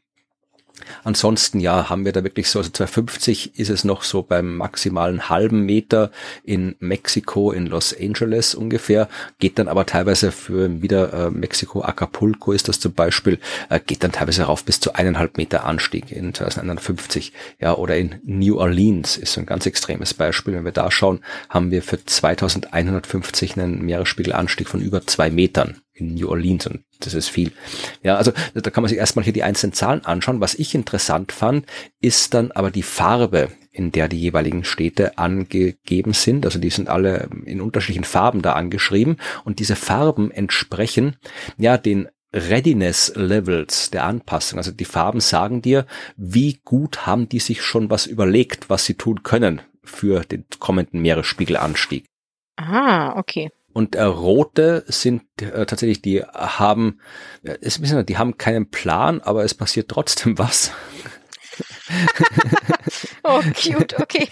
Ansonsten ja, haben wir da wirklich so, also 250 ist es noch so beim maximalen halben Meter in Mexiko, in Los Angeles ungefähr, geht dann aber teilweise für wieder äh, Mexiko, Acapulco ist das zum Beispiel, äh, geht dann teilweise rauf bis zu eineinhalb Meter Anstieg in 2051. Ja, oder in New Orleans ist so ein ganz extremes Beispiel. Wenn wir da schauen, haben wir für 2150 einen Meeresspiegelanstieg von über zwei Metern in New Orleans und das ist viel. Ja, also da kann man sich erstmal hier die einzelnen Zahlen anschauen. Was ich interessant fand, ist dann aber die Farbe, in der die jeweiligen Städte angegeben sind. Also die sind alle in unterschiedlichen Farben da angeschrieben und diese Farben entsprechen ja den Readiness Levels der Anpassung. Also die Farben sagen dir, wie gut haben die sich schon was überlegt, was sie tun können für den kommenden Meeresspiegelanstieg. Ah, okay. Und äh, rote sind äh, tatsächlich, die haben, äh, ist ein bisschen, die haben keinen Plan, aber es passiert trotzdem was. oh, cute, okay.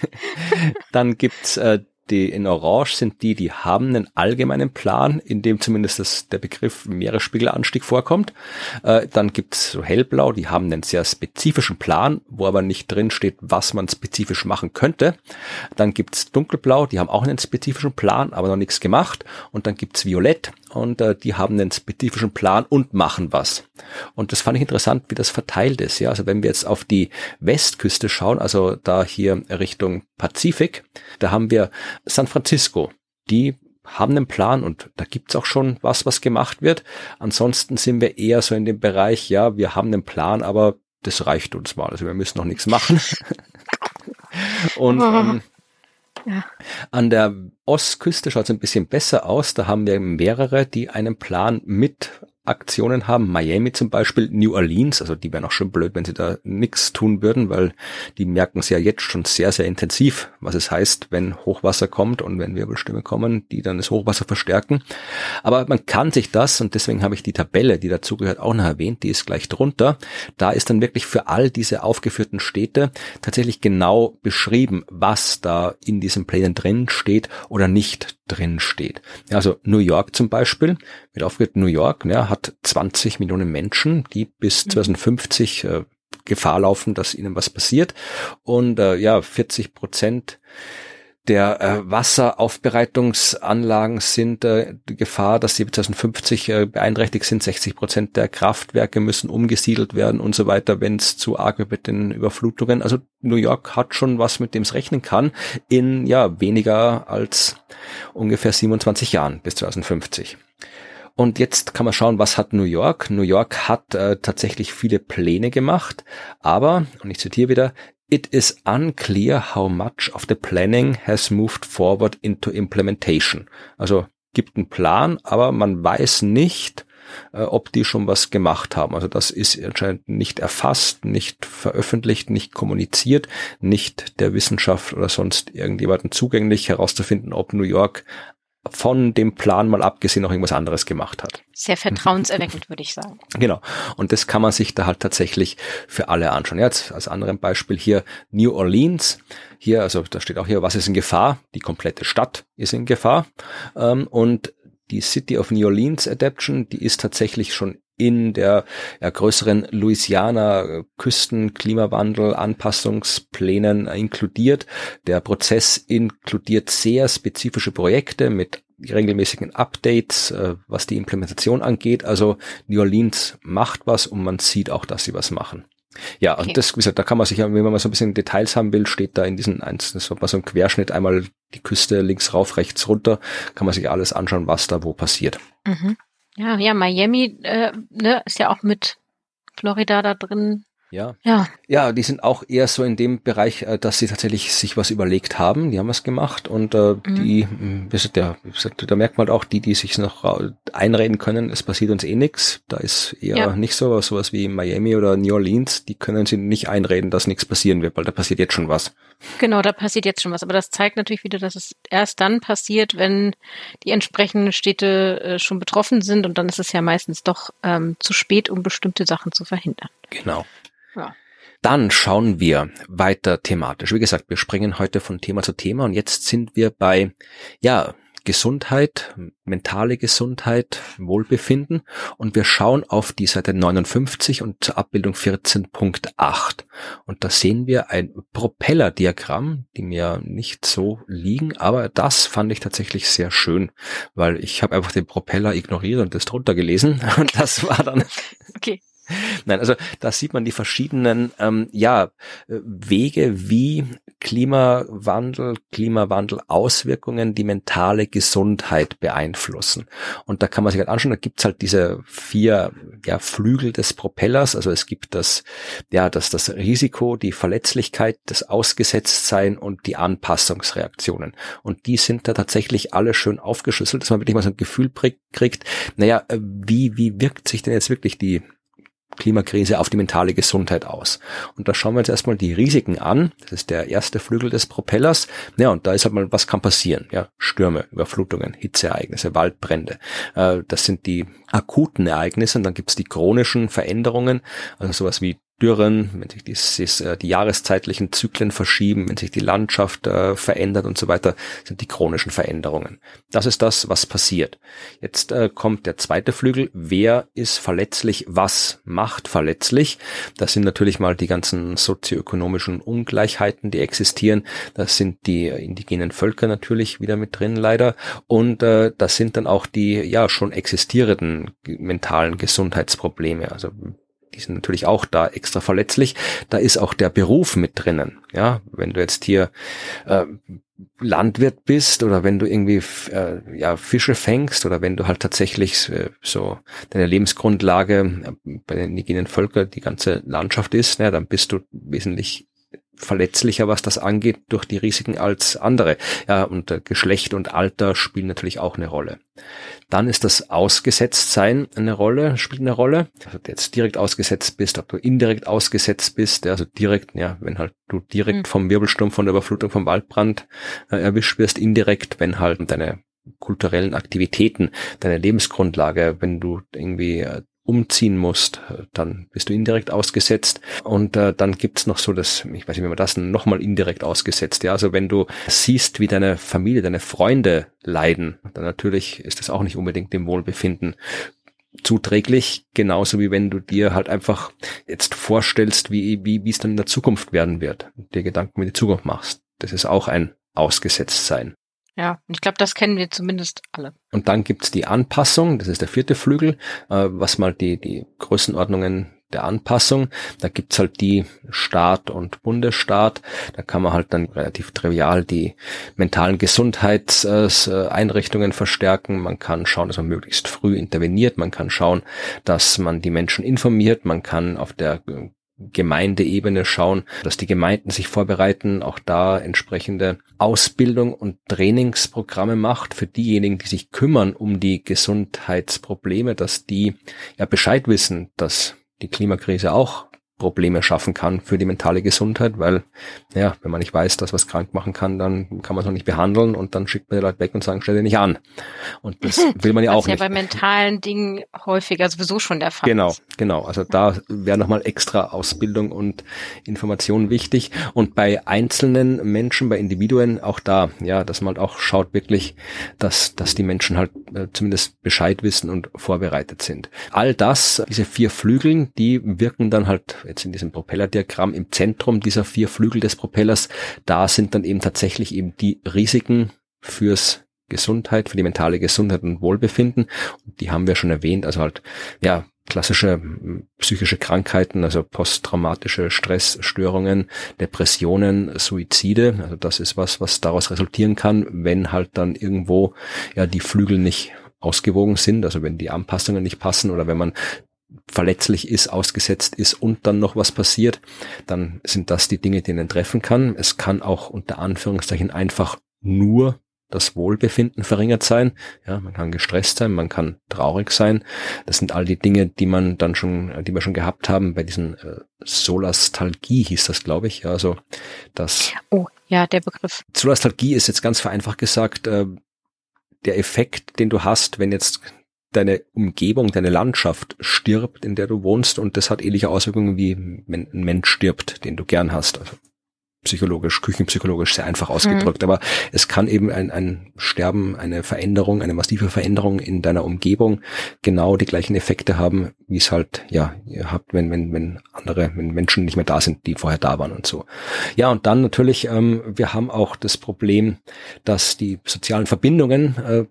Dann gibt's äh, die in Orange sind die, die haben einen allgemeinen Plan, in dem zumindest das, der Begriff Meeresspiegelanstieg vorkommt. Äh, dann gibt's so hellblau, die haben einen sehr spezifischen Plan, wo aber nicht drin steht, was man spezifisch machen könnte. Dann gibt's dunkelblau, die haben auch einen spezifischen Plan, aber noch nichts gemacht. Und dann gibt's violett und äh, die haben einen spezifischen Plan und machen was. Und das fand ich interessant, wie das verteilt ist. Ja, also wenn wir jetzt auf die Westküste schauen, also da hier Richtung Pazifik, da haben wir San Francisco. Die haben einen Plan und da gibt's auch schon was, was gemacht wird. Ansonsten sind wir eher so in dem Bereich, ja, wir haben einen Plan, aber das reicht uns mal. Also wir müssen noch nichts machen. und ähm, ja. An der Ostküste schaut es ein bisschen besser aus. Da haben wir mehrere, die einen Plan mit Aktionen haben. Miami zum Beispiel, New Orleans, also die wären auch schon blöd, wenn sie da nichts tun würden, weil die merken es ja jetzt schon sehr, sehr intensiv, was es heißt, wenn Hochwasser kommt und wenn Wirbelstürme kommen, die dann das Hochwasser verstärken. Aber man kann sich das, und deswegen habe ich die Tabelle, die dazugehört, auch noch erwähnt, die ist gleich drunter. Da ist dann wirklich für all diese aufgeführten Städte tatsächlich genau beschrieben, was da in diesen Plänen drin steht oder nicht drin steht. Also New York zum Beispiel, wird aufgeführt, New York ja, hat 20 Millionen Menschen, die bis 2050 mhm. äh, Gefahr laufen, dass ihnen was passiert. Und äh, ja, 40 Prozent der äh, Wasseraufbereitungsanlagen sind äh, die Gefahr, dass sie 2050 äh, beeinträchtigt sind. 60 Prozent der Kraftwerke müssen umgesiedelt werden und so weiter, wenn es zu arg wird mit den Überflutungen. Also New York hat schon was, mit dem es rechnen kann, in ja weniger als ungefähr 27 Jahren bis 2050. Und jetzt kann man schauen, was hat New York? New York hat äh, tatsächlich viele Pläne gemacht, aber, und ich zitiere wieder, It is unclear how much of the planning has moved forward into implementation. Also gibt einen Plan, aber man weiß nicht, äh, ob die schon was gemacht haben. Also das ist anscheinend nicht erfasst, nicht veröffentlicht, nicht kommuniziert, nicht der Wissenschaft oder sonst irgendjemanden zugänglich herauszufinden, ob New York von dem Plan mal abgesehen noch irgendwas anderes gemacht hat. Sehr vertrauenserweckend, würde ich sagen. Genau. Und das kann man sich da halt tatsächlich für alle anschauen. Jetzt als anderem Beispiel hier New Orleans. Hier, also da steht auch hier, was ist in Gefahr? Die komplette Stadt ist in Gefahr. Ähm, und die City of New Orleans Adaption, die ist tatsächlich schon in der ja, größeren Louisiana-Küsten Klimawandel Anpassungsplänen inkludiert. Der Prozess inkludiert sehr spezifische Projekte mit regelmäßigen Updates, äh, was die Implementation angeht. Also New Orleans macht was und man sieht auch, dass sie was machen. Ja, okay. und das, wie gesagt, da kann man sich, wenn man mal so ein bisschen Details haben will, steht da in diesen war so ein Querschnitt einmal die Küste links rauf, rechts runter, kann man sich alles anschauen, was da wo passiert. Mhm. Ja, ja, Miami äh, ne, ist ja auch mit Florida da drin ja. ja. Ja, die sind auch eher so in dem Bereich, äh, dass sie tatsächlich sich was überlegt haben. Die haben was gemacht und äh, mhm. die, der, da merkt man halt auch die, die sich noch einreden können, es passiert uns eh nix. Da ist eher ja. nicht so sowas wie Miami oder New Orleans. Die können sie nicht einreden, dass nichts passieren wird, weil da passiert jetzt schon was. Genau, da passiert jetzt schon was. Aber das zeigt natürlich wieder, dass es erst dann passiert, wenn die entsprechenden Städte äh, schon betroffen sind und dann ist es ja meistens doch ähm, zu spät, um bestimmte Sachen zu verhindern. Genau. Dann schauen wir weiter thematisch. Wie gesagt, wir springen heute von Thema zu Thema und jetzt sind wir bei, ja, Gesundheit, mentale Gesundheit, Wohlbefinden und wir schauen auf die Seite 59 und zur Abbildung 14.8 und da sehen wir ein Propellerdiagramm, die mir nicht so liegen, aber das fand ich tatsächlich sehr schön, weil ich habe einfach den Propeller ignoriert und das drunter gelesen und das war dann okay. Nein, also da sieht man die verschiedenen ähm, ja, Wege, wie Klimawandel, Klimawandel-Auswirkungen die mentale Gesundheit beeinflussen. Und da kann man sich halt anschauen, da gibt's halt diese vier ja, Flügel des Propellers. Also es gibt das, ja, das, das Risiko, die Verletzlichkeit, das Ausgesetztsein und die Anpassungsreaktionen. Und die sind da tatsächlich alle schön aufgeschlüsselt, dass man wirklich mal so ein Gefühl kriegt, naja, wie, wie wirkt sich denn jetzt wirklich die Klimakrise auf die mentale Gesundheit aus. Und da schauen wir uns erstmal die Risiken an. Das ist der erste Flügel des Propellers. Ja, und da ist halt mal, was kann passieren? Ja, Stürme, Überflutungen, Hitzeereignisse, Waldbrände. Äh, das sind die akuten Ereignisse. Und dann gibt's die chronischen Veränderungen, also sowas wie Dürren, wenn sich die, äh, die jahreszeitlichen Zyklen verschieben, wenn sich die Landschaft äh, verändert und so weiter, sind die chronischen Veränderungen. Das ist das, was passiert. Jetzt äh, kommt der zweite Flügel. Wer ist verletzlich? Was macht verletzlich? Das sind natürlich mal die ganzen sozioökonomischen Ungleichheiten, die existieren. Das sind die indigenen Völker natürlich wieder mit drin, leider. Und äh, das sind dann auch die ja schon existierenden mentalen Gesundheitsprobleme. Also die sind natürlich auch da extra verletzlich. Da ist auch der Beruf mit drinnen. Ja, wenn du jetzt hier äh, Landwirt bist oder wenn du irgendwie äh, ja Fische fängst oder wenn du halt tatsächlich äh, so deine Lebensgrundlage äh, bei den indigenen Völkern die ganze Landschaft ist, ja, dann bist du wesentlich verletzlicher, was das angeht, durch die Risiken als andere. Ja, und äh, Geschlecht und Alter spielen natürlich auch eine Rolle. Dann ist das Ausgesetztsein eine Rolle, spielt eine Rolle. Also du jetzt direkt ausgesetzt bist, ob du indirekt ausgesetzt bist, also direkt, ja, wenn halt du direkt mhm. vom Wirbelsturm, von der Überflutung, vom Waldbrand äh, erwischt wirst, indirekt, wenn halt deine kulturellen Aktivitäten, deine Lebensgrundlage, wenn du irgendwie äh, umziehen musst, dann bist du indirekt ausgesetzt. Und äh, dann gibt's noch so das, ich weiß nicht, wie man das nochmal indirekt ausgesetzt. Ja, also wenn du siehst, wie deine Familie, deine Freunde leiden, dann natürlich ist das auch nicht unbedingt dem Wohlbefinden zuträglich, genauso wie wenn du dir halt einfach jetzt vorstellst, wie, wie, wie es dann in der Zukunft werden wird, dir Gedanken mit der Zukunft machst. Das ist auch ein Ausgesetztsein. Ja, ich glaube, das kennen wir zumindest alle. Und dann gibt's die Anpassung, das ist der vierte Flügel, äh, was mal die, die Größenordnungen der Anpassung. Da gibt's halt die Staat und Bundesstaat. Da kann man halt dann relativ trivial die mentalen Gesundheitseinrichtungen verstärken. Man kann schauen, dass man möglichst früh interveniert. Man kann schauen, dass man die Menschen informiert. Man kann auf der Gemeindeebene schauen, dass die Gemeinden sich vorbereiten, auch da entsprechende Ausbildung und Trainingsprogramme macht für diejenigen, die sich kümmern um die Gesundheitsprobleme, dass die ja Bescheid wissen, dass die Klimakrise auch Probleme schaffen kann für die mentale Gesundheit, weil, ja, wenn man nicht weiß, dass was krank machen kann, dann kann man es auch nicht behandeln und dann schickt man die Leute weg und sagen, stell dir nicht an. Und das will man ja auch das ist nicht. ja bei mentalen Dingen häufiger sowieso schon der Fall. Genau, genau. Also da wäre nochmal extra Ausbildung und Information wichtig. Und bei einzelnen Menschen, bei Individuen auch da, ja, dass man halt auch schaut wirklich, dass, dass die Menschen halt äh, zumindest Bescheid wissen und vorbereitet sind. All das, diese vier Flügeln, die wirken dann halt jetzt in diesem Propellerdiagramm im Zentrum dieser vier Flügel des Propellers, da sind dann eben tatsächlich eben die Risiken fürs Gesundheit, für die mentale Gesundheit und Wohlbefinden. Und die haben wir schon erwähnt, also halt, ja, klassische psychische Krankheiten, also posttraumatische Stressstörungen, Depressionen, Suizide. Also das ist was, was daraus resultieren kann, wenn halt dann irgendwo ja die Flügel nicht ausgewogen sind, also wenn die Anpassungen nicht passen oder wenn man verletzlich ist, ausgesetzt ist und dann noch was passiert, dann sind das die Dinge, die einen treffen kann. Es kann auch unter Anführungszeichen einfach nur das Wohlbefinden verringert sein. Ja, man kann gestresst sein, man kann traurig sein. Das sind all die Dinge, die man dann schon, die wir schon gehabt haben bei diesen äh, Solastalgie hieß das, glaube ich. Ja, also das. Oh, ja, der Begriff. Solastalgie ist jetzt ganz vereinfacht gesagt äh, der Effekt, den du hast, wenn jetzt deine Umgebung, deine Landschaft stirbt, in der du wohnst und das hat ähnliche Auswirkungen wie wenn ein Mensch stirbt, den du gern hast. Also psychologisch, küchenpsychologisch sehr einfach ausgedrückt, mhm. aber es kann eben ein, ein Sterben, eine Veränderung, eine massive Veränderung in deiner Umgebung genau die gleichen Effekte haben, wie es halt, ja, ihr habt, wenn, wenn, wenn andere, wenn Menschen nicht mehr da sind, die vorher da waren und so. Ja, und dann natürlich, ähm, wir haben auch das Problem, dass die sozialen Verbindungen äh,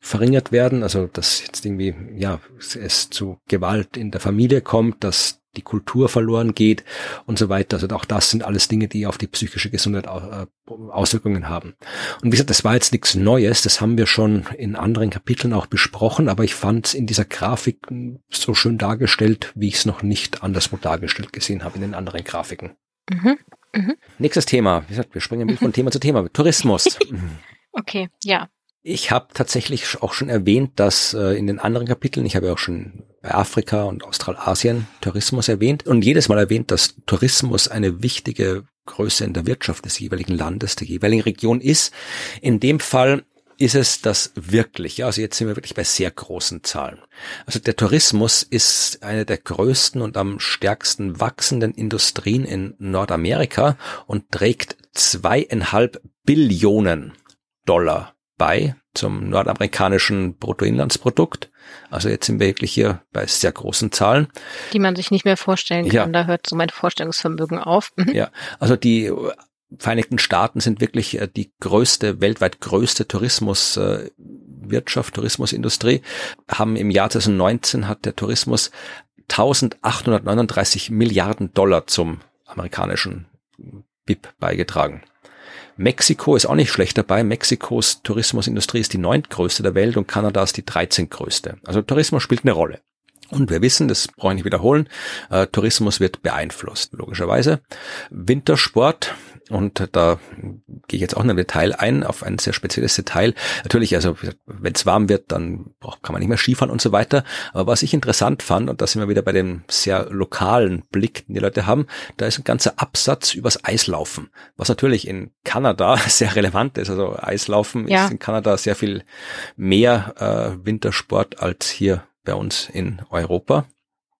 verringert werden, also dass jetzt irgendwie, ja, es zu Gewalt in der Familie kommt, dass die Kultur verloren geht und so weiter. Also auch das sind alles Dinge, die auf die psychische Gesundheit äh, Auswirkungen haben. Und wie gesagt, das war jetzt nichts Neues, das haben wir schon in anderen Kapiteln auch besprochen, aber ich fand es in dieser Grafik so schön dargestellt, wie ich es noch nicht anderswo dargestellt gesehen habe in den anderen Grafiken. Mhm. Mhm. Nächstes Thema, wie gesagt, wir springen ein von Thema zu Thema, Tourismus. okay, ja. Ich habe tatsächlich auch schon erwähnt, dass äh, in den anderen Kapiteln, ich habe ja auch schon bei Afrika und Australasien Tourismus erwähnt und jedes Mal erwähnt, dass Tourismus eine wichtige Größe in der Wirtschaft des jeweiligen Landes, der jeweiligen Region ist. In dem Fall ist es das wirklich. Ja, also jetzt sind wir wirklich bei sehr großen Zahlen. Also der Tourismus ist eine der größten und am stärksten wachsenden Industrien in Nordamerika und trägt zweieinhalb Billionen Dollar bei zum nordamerikanischen Bruttoinlandsprodukt. Also jetzt sind wir wirklich hier bei sehr großen Zahlen. Die man sich nicht mehr vorstellen kann. Ja. Da hört so mein Vorstellungsvermögen auf. Mhm. Ja, also die Vereinigten Staaten sind wirklich äh, die größte, weltweit größte Tourismuswirtschaft, Tourismusindustrie. Haben im Jahr 2019 hat der Tourismus 1839 Milliarden Dollar zum amerikanischen BIP beigetragen. Mexiko ist auch nicht schlecht dabei. Mexikos Tourismusindustrie ist die neuntgrößte der Welt und Kanada ist die dreizehngrößte. Also Tourismus spielt eine Rolle. Und wir wissen, das brauche ich nicht wiederholen, äh, Tourismus wird beeinflusst, logischerweise. Wintersport, und da gehe ich jetzt auch in ein Detail ein, auf ein sehr spezielles Detail. Natürlich, also wenn es warm wird, dann kann man nicht mehr Skifahren und so weiter. Aber was ich interessant fand, und da sind wir wieder bei dem sehr lokalen Blick, den die Leute haben, da ist ein ganzer Absatz übers Eislaufen, was natürlich in Kanada sehr relevant ist. Also Eislaufen ja. ist in Kanada sehr viel mehr äh, Wintersport als hier bei uns in Europa.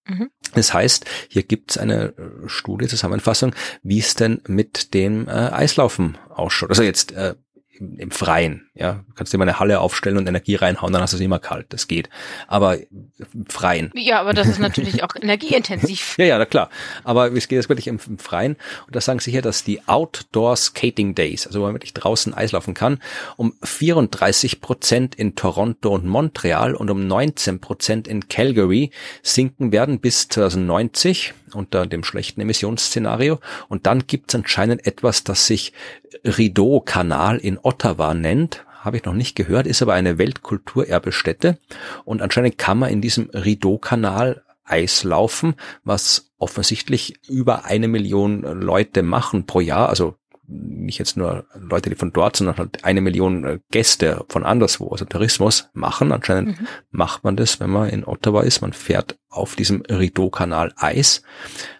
Mhm. Das heißt, hier gibt es eine äh, Studie, Zusammenfassung, wie es denn mit dem äh, Eislaufen ausschaut. Also jetzt äh, im, Freien. Ja, du kannst dir mal eine Halle aufstellen und Energie reinhauen, dann hast du es immer kalt. Das geht. Aber im Freien. Ja, aber das ist natürlich auch energieintensiv. ja, ja, na klar. Aber es geht jetzt wirklich im, im, Freien. Und da sagen sie hier, dass die Outdoor Skating Days, also wo man wirklich draußen Eis laufen kann, um 34 Prozent in Toronto und Montreal und um 19 Prozent in Calgary sinken werden bis 2090 unter dem schlechten Emissionsszenario. Und dann gibt es anscheinend etwas, das sich Rideau-Kanal in Ottawa nennt. Habe ich noch nicht gehört, ist aber eine Weltkulturerbestätte. Und anscheinend kann man in diesem Rideau-Kanal Eis laufen, was offensichtlich über eine Million Leute machen pro Jahr. Also nicht jetzt nur Leute, die von dort, sondern halt eine Million äh, Gäste von anderswo, also Tourismus machen. Anscheinend mhm. macht man das, wenn man in Ottawa ist. Man fährt auf diesem Rideau-Kanal Eis.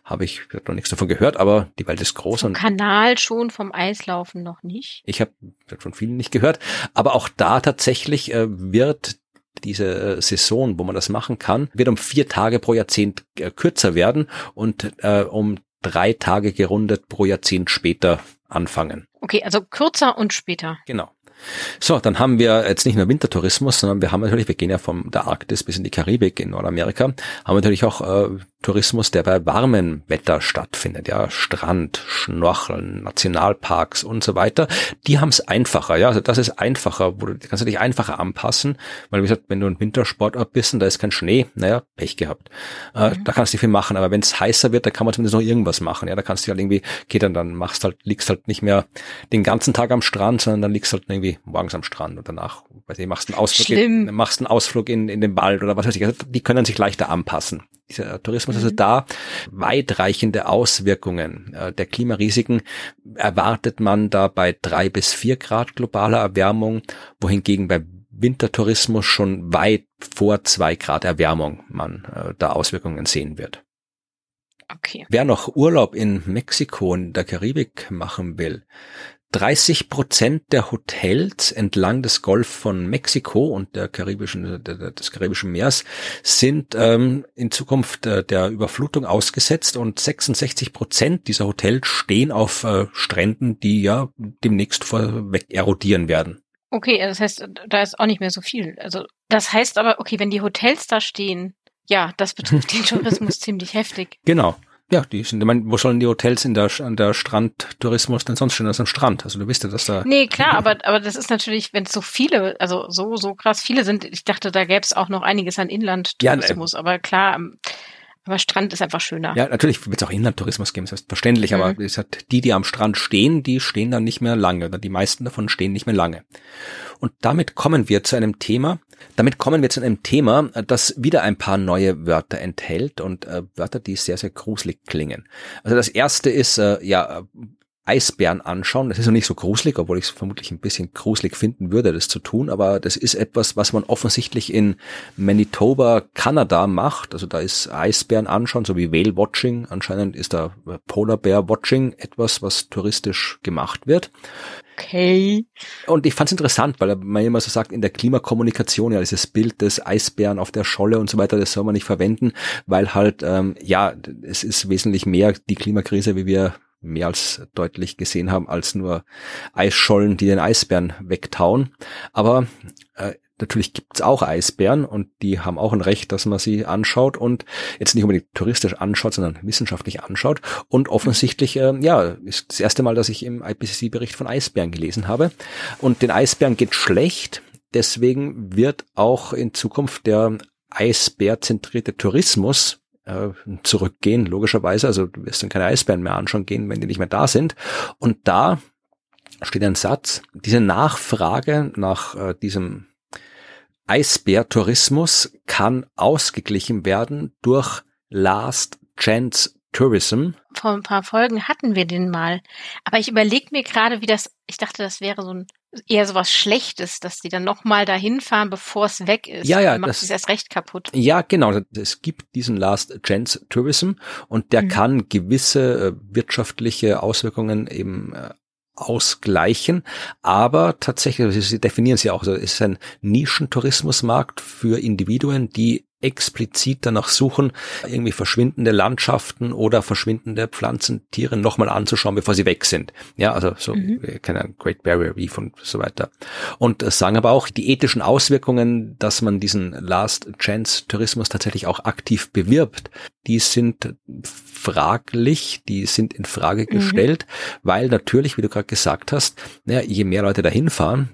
Habe ich noch nichts davon gehört, aber die Welt ist groß. Vom Kanal schon, vom Eislaufen noch nicht. Ich habe von vielen nicht gehört. Aber auch da tatsächlich äh, wird diese äh, Saison, wo man das machen kann, wird um vier Tage pro Jahrzehnt äh, kürzer werden und äh, um drei Tage gerundet pro Jahrzehnt später anfangen. Okay, also kürzer und später. Genau. So, dann haben wir jetzt nicht nur Wintertourismus, sondern wir haben natürlich, wir gehen ja von der Arktis bis in die Karibik in Nordamerika, haben natürlich auch äh, Tourismus, der bei warmem Wetter stattfindet, ja, Strand, Schnorcheln, Nationalparks und so weiter. Die haben es einfacher, ja, also das ist einfacher, wo du kannst du dich einfacher anpassen, weil wie gesagt, wenn du ein Wintersportort bist und da ist kein Schnee, naja, Pech gehabt. Äh, mhm. Da kannst du nicht viel machen, aber wenn es heißer wird, da kann man zumindest noch irgendwas machen, ja, da kannst du halt irgendwie, okay, dann, dann machst halt, liegst halt nicht mehr den ganzen Tag am Strand, sondern dann liegst halt irgendwie morgens am Strand und danach, weiß ich, machst einen Ausflug, in, machst einen Ausflug in, in den Wald oder was weiß ich, also die können sich leichter anpassen dieser Tourismus, also mhm. da weitreichende Auswirkungen äh, der Klimarisiken erwartet man da bei drei bis vier Grad globaler Erwärmung, wohingegen bei Wintertourismus schon weit vor zwei Grad Erwärmung man äh, da Auswirkungen sehen wird. Okay. Wer noch Urlaub in Mexiko und der Karibik machen will, 30 Prozent der Hotels entlang des Golf von Mexiko und der karibischen, des karibischen Meers sind ähm, in Zukunft äh, der Überflutung ausgesetzt und 66 Prozent dieser Hotels stehen auf äh, Stränden, die ja demnächst vorweg erodieren werden. Okay, das heißt, da ist auch nicht mehr so viel. Also das heißt aber, okay, wenn die Hotels da stehen, ja, das betrifft den Tourismus ziemlich heftig. Genau. Ja, die sind, ich meine, wo sollen die Hotels in der, an der Strandtourismus denn sonst stehen als am Strand? Also du wisst ja, dass da. Nee, klar, aber, aber das ist natürlich, wenn es so viele, also so, so krass viele sind, ich dachte, da gäbe es auch noch einiges an Inlandtourismus, ja, äh, aber klar, aber Strand ist einfach schöner. Ja, natürlich wird es auch Inlandtourismus geben, das ist verständlich, mhm. aber es hat die, die am Strand stehen, die stehen dann nicht mehr lange, oder die meisten davon stehen nicht mehr lange. Und damit kommen wir zu einem Thema, damit kommen wir zu einem Thema, das wieder ein paar neue Wörter enthält und äh, Wörter, die sehr, sehr gruselig klingen. Also das erste ist äh, ja Eisbären anschauen. Das ist noch nicht so gruselig, obwohl ich es vermutlich ein bisschen gruselig finden würde, das zu tun. Aber das ist etwas, was man offensichtlich in Manitoba, Kanada macht. Also da ist Eisbären anschauen, so wie Whale Watching. Anscheinend ist da Polar Bear Watching etwas, was touristisch gemacht wird. Okay. Und ich fand es interessant, weil man immer so sagt, in der Klimakommunikation, ja, dieses Bild des Eisbären auf der Scholle und so weiter, das soll man nicht verwenden, weil halt, ähm, ja, es ist wesentlich mehr die Klimakrise, wie wir mehr als deutlich gesehen haben, als nur Eisschollen, die den Eisbären wegtauen. Aber äh, natürlich gibt's auch Eisbären und die haben auch ein Recht, dass man sie anschaut und jetzt nicht unbedingt touristisch anschaut, sondern wissenschaftlich anschaut. Und offensichtlich, äh, ja, ist das erste Mal, dass ich im IPCC-Bericht von Eisbären gelesen habe. Und den Eisbären geht schlecht. Deswegen wird auch in Zukunft der Eisbärzentrierte Tourismus äh, zurückgehen, logischerweise. Also du wirst dann keine Eisbären mehr anschauen gehen, wenn die nicht mehr da sind. Und da steht ein Satz, diese Nachfrage nach äh, diesem Eisbärtourismus kann ausgeglichen werden durch Last Chance Tourism. Vor ein paar Folgen hatten wir den mal. Aber ich überlege mir gerade, wie das, ich dachte, das wäre so ein eher so was Schlechtes, dass die dann nochmal dahin fahren, bevor es weg ist. Ja, ja. Dann macht das erst recht kaputt. Ja, genau. Es gibt diesen Last Chance Tourism und der mhm. kann gewisse äh, wirtschaftliche Auswirkungen eben äh, ausgleichen, aber tatsächlich, Sie definieren es ja auch, also es ist ein Nischentourismusmarkt für Individuen, die explizit danach suchen, irgendwie verschwindende Landschaften oder verschwindende Pflanzen, Tiere nochmal anzuschauen, bevor sie weg sind. Ja, also so, mhm. Äh, keine Great Barrier Reef und so weiter. Und sagen aber auch die ethischen Auswirkungen, dass man diesen Last Chance Tourismus tatsächlich auch aktiv bewirbt, die sind fraglich, die sind in Frage mhm. gestellt, mhm. weil natürlich, wie du gerade gesagt hast, naja, je mehr Leute dahin fahren,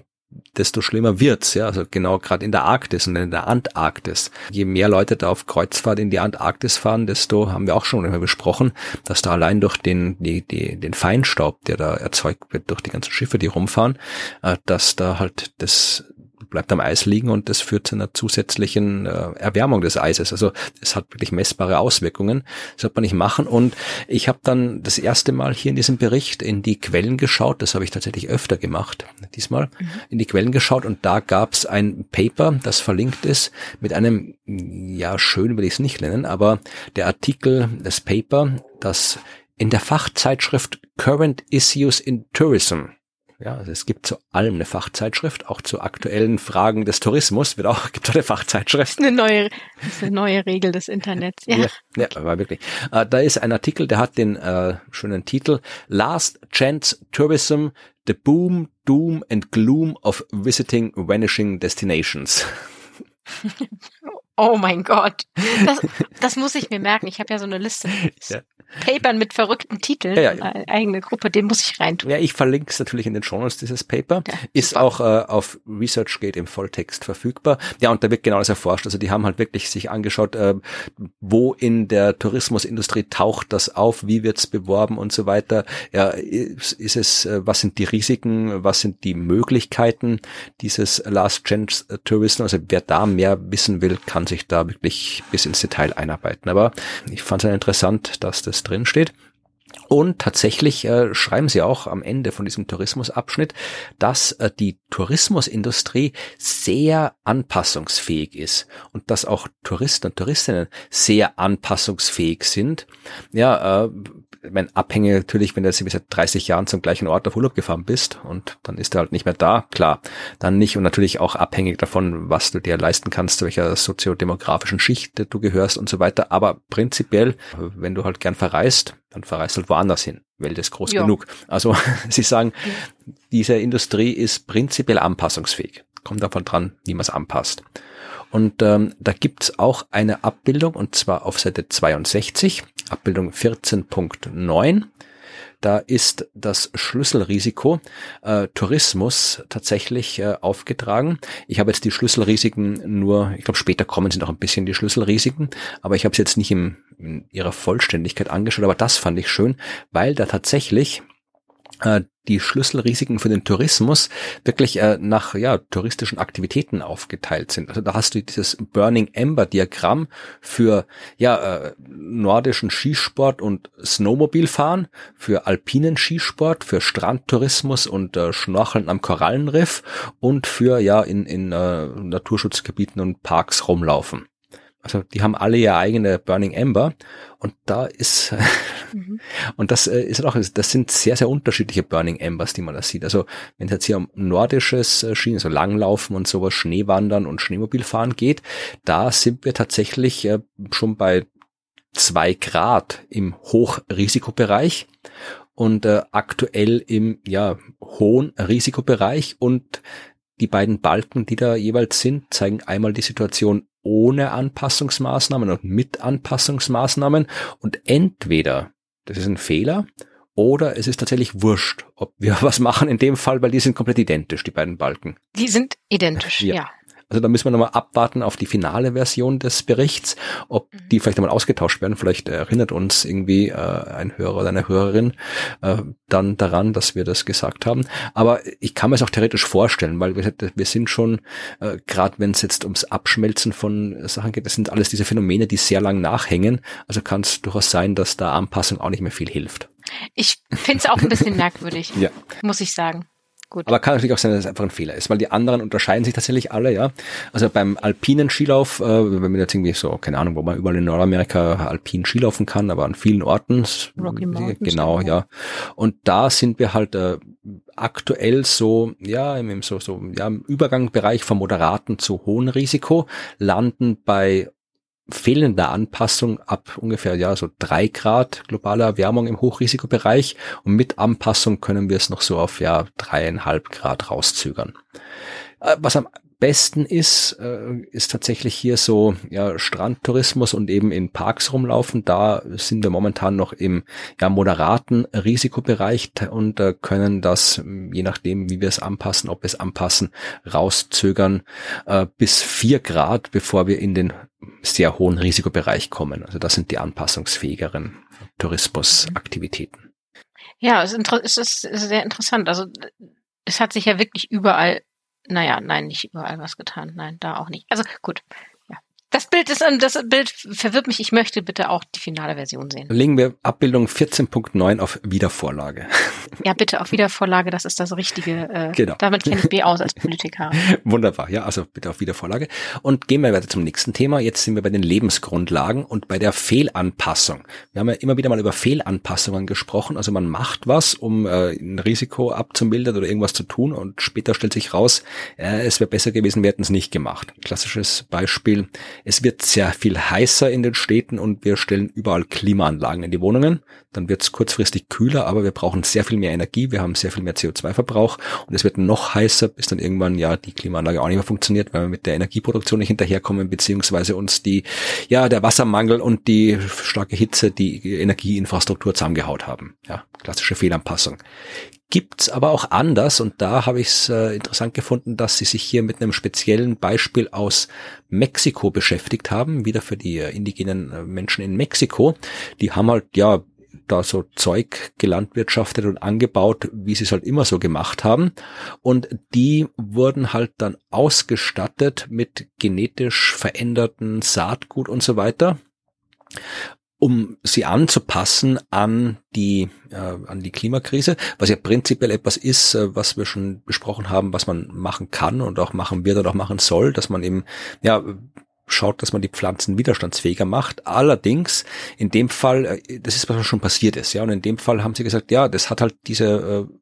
desto schlimmer wird's, ja, also genau gerade in der Arktis und in der Antarktis. Je mehr Leute da auf Kreuzfahrt in die Antarktis fahren, desto haben wir auch schon immer besprochen, dass da allein durch den die, die, den Feinstaub, der da erzeugt wird durch die ganzen Schiffe, die rumfahren, äh, dass da halt das bleibt am Eis liegen und das führt zu einer zusätzlichen äh, Erwärmung des Eises. Also es hat wirklich messbare Auswirkungen. Das sollte man nicht machen. Und ich habe dann das erste Mal hier in diesem Bericht in die Quellen geschaut. Das habe ich tatsächlich öfter gemacht, diesmal mhm. in die Quellen geschaut und da gab es ein Paper, das verlinkt ist mit einem, ja schön will ich es nicht nennen, aber der Artikel, das Paper, das in der Fachzeitschrift Current Issues in Tourism ja, also es gibt zu allem eine Fachzeitschrift, auch zu aktuellen Fragen des Tourismus wird auch, gibt auch eine Fachzeitschrift. Eine neue, eine neue Regel des Internets, ja. Ja, ja war wirklich. Äh, da ist ein Artikel, der hat den äh, schönen Titel Last Chance Tourism, The Boom, Doom and Gloom of Visiting Vanishing Destinations. Oh mein Gott. Das, das muss ich mir merken. Ich habe ja so eine Liste. Ja. Papern mit verrückten Titeln, ja, ja. Eine eigene Gruppe, den muss ich reintun. Ja, ich verlinke es natürlich in den Journals, dieses Paper. Ja, ist super. auch äh, auf ResearchGate im Volltext verfügbar. Ja, und da wird genau das erforscht. Also die haben halt wirklich sich angeschaut, äh, wo in der Tourismusindustrie taucht das auf, wie wird's beworben und so weiter. Ja, ist, ist es, äh, was sind die Risiken, was sind die Möglichkeiten dieses Last Chance Tourism? Also wer da mehr wissen will, kann sich da wirklich bis ins Detail einarbeiten. Aber ich fand es interessant, dass das drin steht. Und tatsächlich äh, schreiben sie auch am Ende von diesem Tourismusabschnitt, dass äh, die Tourismusindustrie sehr anpassungsfähig ist und dass auch Touristen und Touristinnen sehr anpassungsfähig sind. Ja, äh, mein abhängig natürlich, wenn du jetzt seit 30 Jahren zum gleichen Ort auf Urlaub gefahren bist und dann ist er halt nicht mehr da, klar, dann nicht und natürlich auch abhängig davon, was du dir leisten kannst, zu welcher soziodemografischen Schicht du gehörst und so weiter. Aber prinzipiell, wenn du halt gern verreist, dann verreist halt woanders hin. Welt ist groß ja. genug. Also sie sagen, diese Industrie ist prinzipiell anpassungsfähig. Kommt davon dran, wie man es anpasst. Und ähm, da gibt's auch eine Abbildung, und zwar auf Seite 62, Abbildung 14.9. Da ist das Schlüsselrisiko äh, Tourismus tatsächlich äh, aufgetragen. Ich habe jetzt die Schlüsselrisiken nur, ich glaube später kommen sind auch ein bisschen die Schlüsselrisiken, aber ich habe es jetzt nicht im, in ihrer Vollständigkeit angeschaut, aber das fand ich schön, weil da tatsächlich die Schlüsselrisiken für den Tourismus wirklich äh, nach ja, touristischen Aktivitäten aufgeteilt sind. Also da hast du dieses Burning Ember Diagramm für ja äh, nordischen Skisport und Snowmobilfahren, für alpinen Skisport, für Strandtourismus und äh, Schnorcheln am Korallenriff und für ja in in äh, Naturschutzgebieten und Parks rumlaufen. Also die haben alle ihr eigene Burning Ember und da ist mhm. und das äh, ist auch das sind sehr sehr unterschiedliche Burning Embers, die man da sieht. Also wenn es jetzt hier um nordisches äh, Schienen, so Langlaufen und sowas, Schneewandern und Schneemobilfahren geht, da sind wir tatsächlich äh, schon bei zwei Grad im Hochrisikobereich und äh, aktuell im ja hohen Risikobereich und die beiden Balken, die da jeweils sind, zeigen einmal die Situation ohne Anpassungsmaßnahmen und mit Anpassungsmaßnahmen und entweder das ist ein Fehler oder es ist tatsächlich wurscht, ob wir was machen in dem Fall, weil die sind komplett identisch, die beiden Balken. Die sind identisch, ja. ja. Also da müssen wir nochmal abwarten auf die finale Version des Berichts, ob mhm. die vielleicht nochmal ausgetauscht werden. Vielleicht erinnert uns irgendwie äh, ein Hörer oder eine Hörerin äh, dann daran, dass wir das gesagt haben. Aber ich kann mir es auch theoretisch vorstellen, weil wir, wir sind schon, äh, gerade wenn es jetzt ums Abschmelzen von Sachen geht, das sind alles diese Phänomene, die sehr lang nachhängen. Also kann es durchaus sein, dass da Anpassung auch nicht mehr viel hilft. Ich finde es auch ein bisschen merkwürdig, ja. muss ich sagen. Gut. Aber kann natürlich auch sein, dass es einfach ein Fehler ist, weil die anderen unterscheiden sich tatsächlich alle, ja. Also beim alpinen Skilauf, äh, wenn man jetzt irgendwie so, keine Ahnung, wo man überall in Nordamerika alpin Skilaufen kann, aber an vielen Orten, Rocky Mountains, genau, ja. Und da sind wir halt äh, aktuell so, ja, im, so, so, ja, im Übergangbereich vom moderaten zu hohen Risiko, landen bei fehlender Anpassung ab ungefähr ja so drei Grad globale Erwärmung im Hochrisikobereich und mit Anpassung können wir es noch so auf ja dreieinhalb Grad rauszögern. Äh, was am besten ist, äh, ist tatsächlich hier so ja Strandtourismus und eben in Parks rumlaufen. Da sind wir momentan noch im ja moderaten Risikobereich und äh, können das je nachdem, wie wir es anpassen, ob wir es anpassen, rauszögern äh, bis vier Grad, bevor wir in den sehr hohen Risikobereich kommen. Also das sind die anpassungsfähigeren Tourismusaktivitäten. Ja, es ist sehr interessant. Also es hat sich ja wirklich überall naja, nein, nicht überall was getan. Nein, da auch nicht. Also gut, das Bild ist, das Bild verwirrt mich. Ich möchte bitte auch die finale Version sehen. Legen wir Abbildung 14.9 auf Wiedervorlage. Ja, bitte auf Wiedervorlage. Das ist das Richtige. Äh, genau. Damit kenne ich B aus als Politiker. Wunderbar. Ja, also bitte auf Wiedervorlage. Und gehen wir weiter zum nächsten Thema. Jetzt sind wir bei den Lebensgrundlagen und bei der Fehlanpassung. Wir haben ja immer wieder mal über Fehlanpassungen gesprochen. Also man macht was, um äh, ein Risiko abzumildern oder irgendwas zu tun und später stellt sich raus, äh, es wäre besser gewesen, wir hätten es nicht gemacht. Klassisches Beispiel es wird sehr viel heißer in den Städten und wir stellen überall Klimaanlagen in die Wohnungen. Dann wird es kurzfristig kühler, aber wir brauchen sehr viel mehr Energie, wir haben sehr viel mehr CO2-Verbrauch und es wird noch heißer, bis dann irgendwann ja die Klimaanlage auch nicht mehr funktioniert, weil wir mit der Energieproduktion nicht hinterherkommen, beziehungsweise uns die, ja, der Wassermangel und die starke Hitze die Energieinfrastruktur zusammengehaut haben. Ja, klassische Fehlanpassung gibt's aber auch anders und da habe ich es äh, interessant gefunden, dass sie sich hier mit einem speziellen Beispiel aus Mexiko beschäftigt haben, wieder für die äh, indigenen äh, Menschen in Mexiko. Die haben halt ja da so Zeug gelandwirtschaftet und angebaut, wie sie es halt immer so gemacht haben. Und die wurden halt dann ausgestattet mit genetisch veränderten Saatgut und so weiter um sie anzupassen an die äh, an die Klimakrise, was ja prinzipiell etwas ist, äh, was wir schon besprochen haben, was man machen kann und auch machen wird oder auch machen soll, dass man eben ja schaut, dass man die Pflanzen widerstandsfähiger macht. Allerdings in dem Fall, äh, das ist was schon passiert ist, ja, und in dem Fall haben sie gesagt, ja, das hat halt diese äh,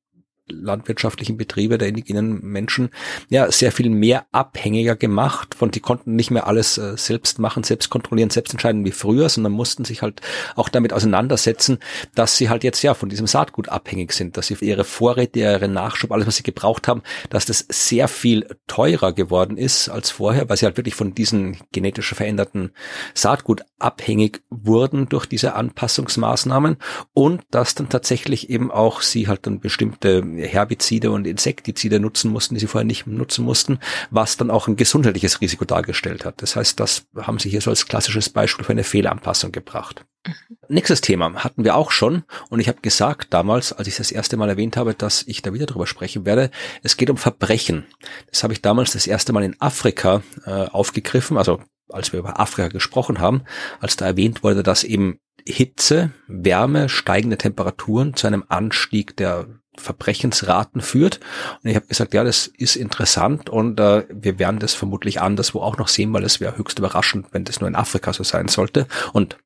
landwirtschaftlichen Betriebe der indigenen Menschen ja sehr viel mehr abhängiger gemacht von die konnten nicht mehr alles äh, selbst machen, selbst kontrollieren, selbst entscheiden wie früher, sondern mussten sich halt auch damit auseinandersetzen, dass sie halt jetzt ja von diesem Saatgut abhängig sind, dass sie ihre Vorräte, ihre Nachschub, alles was sie gebraucht haben, dass das sehr viel teurer geworden ist als vorher, weil sie halt wirklich von diesen genetisch veränderten Saatgut abhängig wurden durch diese Anpassungsmaßnahmen und dass dann tatsächlich eben auch sie halt dann bestimmte Herbizide und Insektizide nutzen mussten, die sie vorher nicht nutzen mussten, was dann auch ein gesundheitliches Risiko dargestellt hat. Das heißt, das haben sie hier so als klassisches Beispiel für eine Fehlanpassung gebracht. Mhm. Nächstes Thema hatten wir auch schon und ich habe gesagt damals, als ich das erste Mal erwähnt habe, dass ich da wieder drüber sprechen werde, es geht um Verbrechen. Das habe ich damals das erste Mal in Afrika äh, aufgegriffen, also als wir über Afrika gesprochen haben, als da erwähnt wurde, dass eben Hitze, Wärme, steigende Temperaturen zu einem Anstieg der Verbrechensraten führt. Und ich habe gesagt, ja, das ist interessant und äh, wir werden das vermutlich anderswo auch noch sehen, weil es wäre höchst überraschend, wenn das nur in Afrika so sein sollte. Und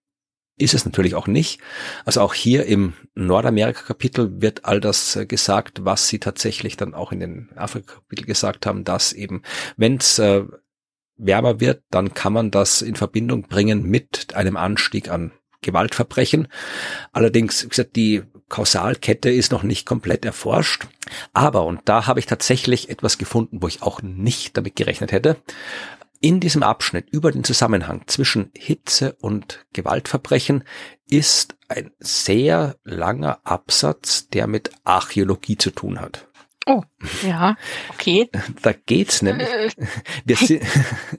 ist es natürlich auch nicht. Also auch hier im Nordamerika-Kapitel wird all das äh, gesagt, was sie tatsächlich dann auch in den Afrika-Kapitel gesagt haben, dass eben, wenn es äh, wärmer wird, dann kann man das in Verbindung bringen mit einem Anstieg an Gewaltverbrechen. Allerdings, wie gesagt, die Kausalkette ist noch nicht komplett erforscht. Aber, und da habe ich tatsächlich etwas gefunden, wo ich auch nicht damit gerechnet hätte. In diesem Abschnitt über den Zusammenhang zwischen Hitze und Gewaltverbrechen ist ein sehr langer Absatz, der mit Archäologie zu tun hat. Oh, ja, okay. Da geht's nämlich. Wir sind,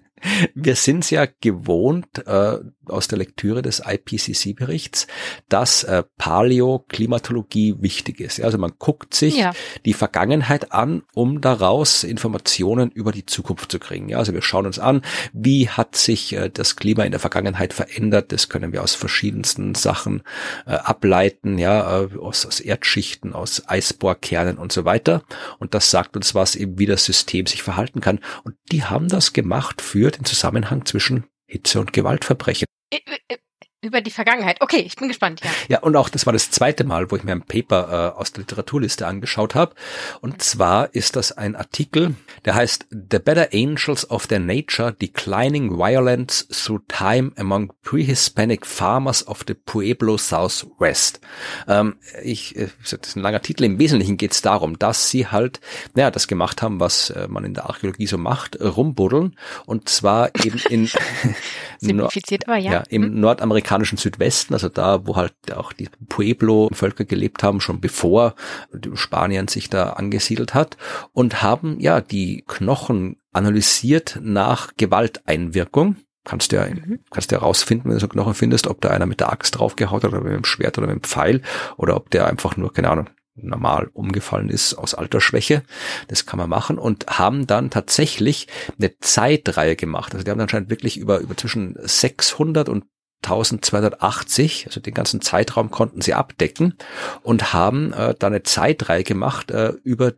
wir sind's ja gewohnt, äh, aus der Lektüre des IPCC-Berichts, dass äh, Paläoklimatologie wichtig ist. Also man guckt sich ja. die Vergangenheit an, um daraus Informationen über die Zukunft zu kriegen. Ja, also wir schauen uns an, wie hat sich äh, das Klima in der Vergangenheit verändert. Das können wir aus verschiedensten Sachen äh, ableiten, ja, äh, aus, aus Erdschichten, aus Eisbohrkernen und so weiter. Und das sagt uns was eben, wie das System sich verhalten kann. Und die haben das gemacht für den Zusammenhang zwischen Hitze und Gewaltverbrechen. Äh, äh, über die Vergangenheit. Okay, ich bin gespannt, ja. Ja, und auch das war das zweite Mal, wo ich mir ein Paper äh, aus der Literaturliste angeschaut habe. Und zwar ist das ein Artikel, der heißt The Better Angels of Their Nature Declining Violence Through Time Among Pre-Hispanic Farmers of the Pueblo Southwest. Ähm, ich, äh, das ist ein langer Titel. Im Wesentlichen geht es darum, dass sie halt, naja, das gemacht haben, was äh, man in der Archäologie so macht, rumbuddeln. Und zwar eben in Simplifiziert, aber ja. ja im hm? Nordamerika amerikanischen Südwesten, also da, wo halt auch die Pueblo-Völker gelebt haben, schon bevor Spanien sich da angesiedelt hat und haben ja die Knochen analysiert nach Gewalteinwirkung. Kannst du ja, mhm. kannst du ja rausfinden, wenn du so Knochen findest, ob da einer mit der Axt draufgehaut hat oder mit dem Schwert oder mit dem Pfeil oder ob der einfach nur, keine Ahnung, normal umgefallen ist aus Altersschwäche. Das kann man machen und haben dann tatsächlich eine Zeitreihe gemacht. Also die haben anscheinend wirklich über, über zwischen 600 und 1280, also den ganzen Zeitraum konnten sie abdecken und haben äh, da eine Zeitreihe gemacht äh, über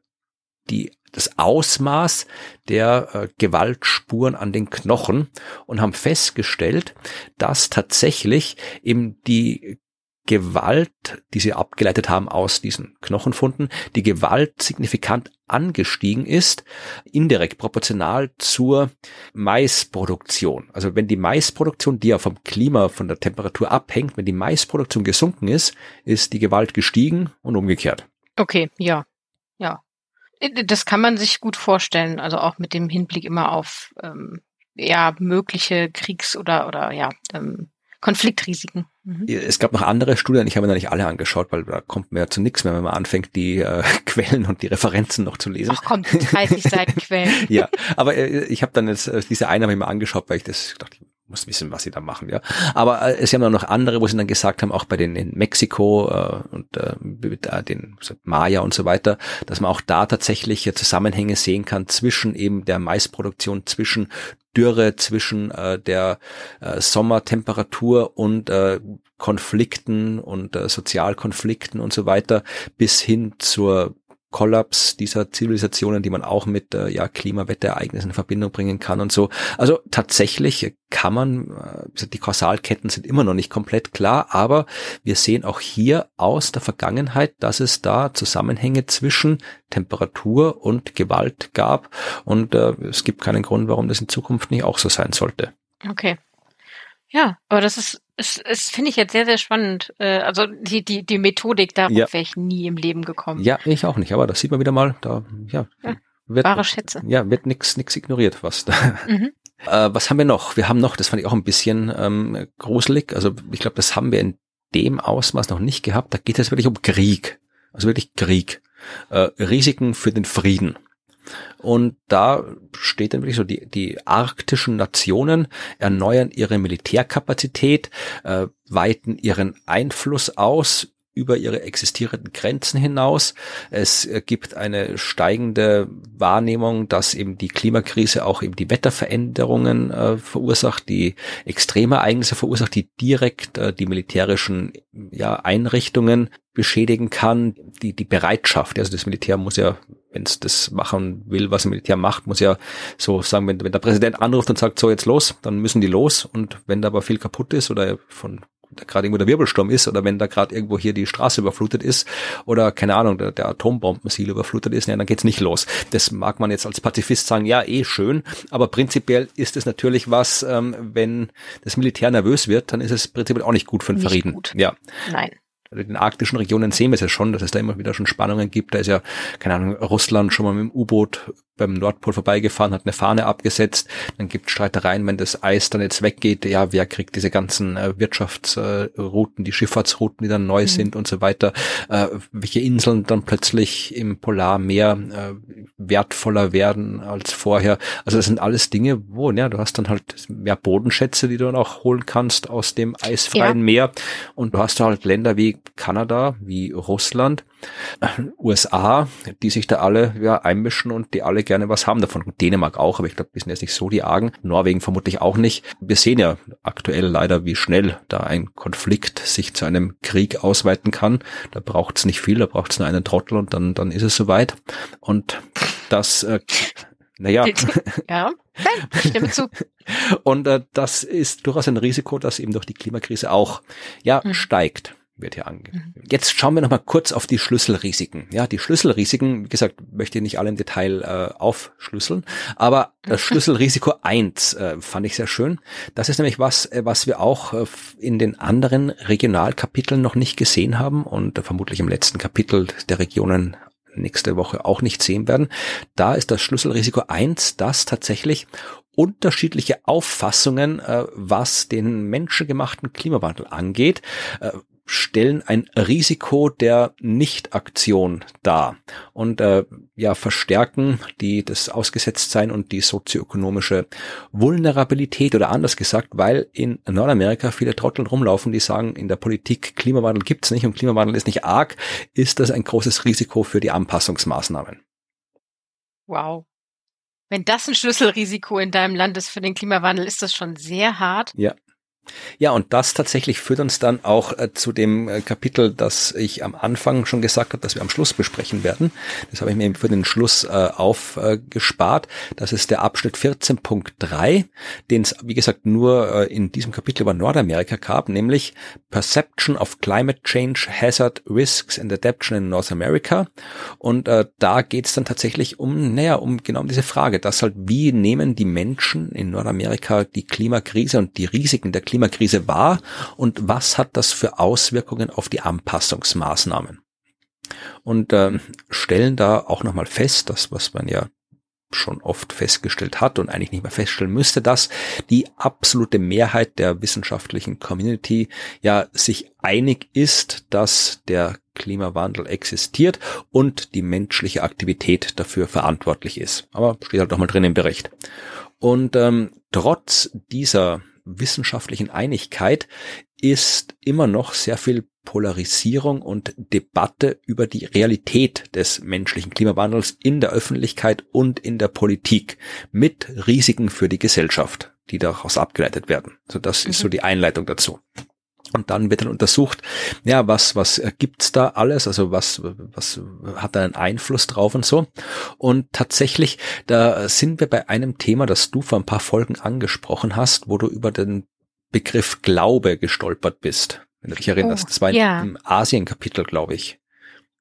die das Ausmaß der äh, Gewaltspuren an den Knochen und haben festgestellt, dass tatsächlich eben die Gewalt, die sie abgeleitet haben aus diesen Knochenfunden, die Gewalt signifikant angestiegen ist, indirekt proportional zur Maisproduktion. Also wenn die Maisproduktion, die ja vom Klima, von der Temperatur abhängt, wenn die Maisproduktion gesunken ist, ist die Gewalt gestiegen und umgekehrt. Okay, ja, ja. Das kann man sich gut vorstellen, also auch mit dem Hinblick immer auf ähm, ja mögliche Kriegs- oder oder ja ähm, Konfliktrisiken. Mhm. Es gab noch andere Studien, ich habe mir da nicht alle angeschaut, weil da kommt mir ja zu nichts mehr, wenn man anfängt, die äh, Quellen und die Referenzen noch zu lesen. Ach komm, 30 Seiten Quellen. ja, aber äh, ich habe dann jetzt äh, diese eine habe ich mir angeschaut, weil ich das dachte, muss wissen, was sie da machen, ja. Aber äh, es haben auch noch andere, wo sie dann gesagt haben, auch bei den in Mexiko äh, und äh, den Maya und so weiter, dass man auch da tatsächlich äh, Zusammenhänge sehen kann zwischen eben der Maisproduktion, zwischen Dürre, zwischen äh, der äh, Sommertemperatur und äh, Konflikten und äh, Sozialkonflikten und so weiter bis hin zur Kollaps dieser Zivilisationen, die man auch mit äh, ja, Klimawetterereignissen in Verbindung bringen kann und so. Also tatsächlich kann man, äh, die Kausalketten sind immer noch nicht komplett klar, aber wir sehen auch hier aus der Vergangenheit, dass es da Zusammenhänge zwischen Temperatur und Gewalt gab und äh, es gibt keinen Grund, warum das in Zukunft nicht auch so sein sollte. Okay. Ja, aber das ist, ist, ist finde ich jetzt sehr, sehr spannend. Äh, also die, die, die Methodik, darauf ja. wäre ich nie im Leben gekommen. Ja, ich auch nicht, aber das sieht man wieder mal, da, ja. ja wird, wahre Schätze. Ja, wird nix, nix ignoriert, was da. Mhm. Äh, was haben wir noch? Wir haben noch, das fand ich auch ein bisschen ähm, gruselig, also ich glaube, das haben wir in dem Ausmaß noch nicht gehabt. Da geht es wirklich um Krieg. Also wirklich Krieg. Äh, Risiken für den Frieden. Und da steht dann wirklich so, die, die arktischen Nationen erneuern ihre Militärkapazität, äh, weiten ihren Einfluss aus über ihre existierenden Grenzen hinaus. Es gibt eine steigende Wahrnehmung, dass eben die Klimakrise auch eben die Wetterveränderungen äh, verursacht, die Extremereignisse verursacht, die direkt äh, die militärischen ja, Einrichtungen beschädigen kann. Die, die Bereitschaft, also das Militär muss ja wenn es das machen will, was ein Militär macht, muss ja so sagen, wenn, wenn der Präsident anruft und sagt, so jetzt los, dann müssen die los. Und wenn da aber viel kaputt ist oder von gerade irgendwo der Wirbelsturm ist oder wenn da gerade irgendwo hier die Straße überflutet ist oder keine Ahnung, der, der Atombombensil überflutet ist, ja, dann geht's nicht los. Das mag man jetzt als Pazifist sagen, ja, eh schön, aber prinzipiell ist es natürlich was, ähm, wenn das Militär nervös wird, dann ist es prinzipiell auch nicht gut für den Frieden. Gut. Ja. Nein in den arktischen Regionen sehen wir es ja schon, dass es da immer wieder schon Spannungen gibt. Da ist ja, keine Ahnung, Russland schon mal mit dem U-Boot beim Nordpol vorbeigefahren, hat eine Fahne abgesetzt. Dann gibt es Streitereien, wenn das Eis dann jetzt weggeht. Ja, wer kriegt diese ganzen äh, Wirtschaftsrouten, die Schifffahrtsrouten, die dann neu mhm. sind und so weiter. Äh, welche Inseln dann plötzlich im Polarmeer äh, wertvoller werden als vorher. Also das sind alles Dinge, wo, ja, du hast dann halt mehr Bodenschätze, die du dann auch holen kannst aus dem eisfreien ja. Meer. Und du hast halt Länder wie Kanada, wie Russland, USA, die sich da alle ja, einmischen und die alle gerne was haben davon. Dänemark auch, aber ich glaube, die sind jetzt nicht so die Argen. Norwegen vermutlich auch nicht. Wir sehen ja aktuell leider, wie schnell da ein Konflikt sich zu einem Krieg ausweiten kann. Da braucht es nicht viel, da braucht es nur einen Trottel und dann, dann ist es soweit. Und das äh, naja. Ja, nein, stimme zu. Und äh, das ist durchaus ein Risiko, das eben durch die Klimakrise auch ja mhm. steigt wird hier angegeben. Mhm. Jetzt schauen wir noch mal kurz auf die Schlüsselrisiken. Ja, die Schlüsselrisiken, wie gesagt, möchte ich nicht alle im Detail äh, aufschlüsseln, aber das Schlüsselrisiko eins äh, fand ich sehr schön. Das ist nämlich was, äh, was wir auch äh, in den anderen Regionalkapiteln noch nicht gesehen haben und äh, vermutlich im letzten Kapitel der Regionen nächste Woche auch nicht sehen werden. Da ist das Schlüsselrisiko eins, dass tatsächlich unterschiedliche Auffassungen, äh, was den menschengemachten Klimawandel angeht, äh, stellen ein Risiko der Nichtaktion dar und äh, ja verstärken die das Ausgesetztsein und die sozioökonomische Vulnerabilität oder anders gesagt, weil in Nordamerika viele Trottel rumlaufen, die sagen, in der Politik Klimawandel gibt's nicht und Klimawandel ist nicht arg, ist das ein großes Risiko für die Anpassungsmaßnahmen. Wow. Wenn das ein Schlüsselrisiko in deinem Land ist für den Klimawandel, ist das schon sehr hart. Ja. Ja, und das tatsächlich führt uns dann auch äh, zu dem äh, Kapitel, das ich am Anfang schon gesagt habe, dass wir am Schluss besprechen werden. Das habe ich mir für den Schluss äh, aufgespart. das ist der Abschnitt 14.3, den es, wie gesagt, nur äh, in diesem Kapitel über Nordamerika gab, nämlich Perception of Climate Change, Hazard, Risks and Adaption in North America. Und äh, da geht es dann tatsächlich um, naja, um genau um diese Frage, dass halt, wie nehmen die Menschen in Nordamerika die Klimakrise und die Risiken der Klimakrise war und was hat das für Auswirkungen auf die Anpassungsmaßnahmen. Und äh, stellen da auch nochmal fest, das, was man ja schon oft festgestellt hat und eigentlich nicht mehr feststellen müsste, dass die absolute Mehrheit der wissenschaftlichen Community ja sich einig ist, dass der Klimawandel existiert und die menschliche Aktivität dafür verantwortlich ist. Aber steht halt doch mal drin im Bericht. Und ähm, trotz dieser wissenschaftlichen Einigkeit ist immer noch sehr viel Polarisierung und Debatte über die Realität des menschlichen Klimawandels in der Öffentlichkeit und in der Politik mit Risiken für die Gesellschaft, die daraus abgeleitet werden. So, das mhm. ist so die Einleitung dazu. Und dann wird dann untersucht, ja, was, was gibt's da alles? Also was, was hat da einen Einfluss drauf und so? Und tatsächlich, da sind wir bei einem Thema, das du vor ein paar Folgen angesprochen hast, wo du über den Begriff Glaube gestolpert bist. Wenn du dich erinnerst. Oh, das war ja. im Asien-Kapitel, glaube ich.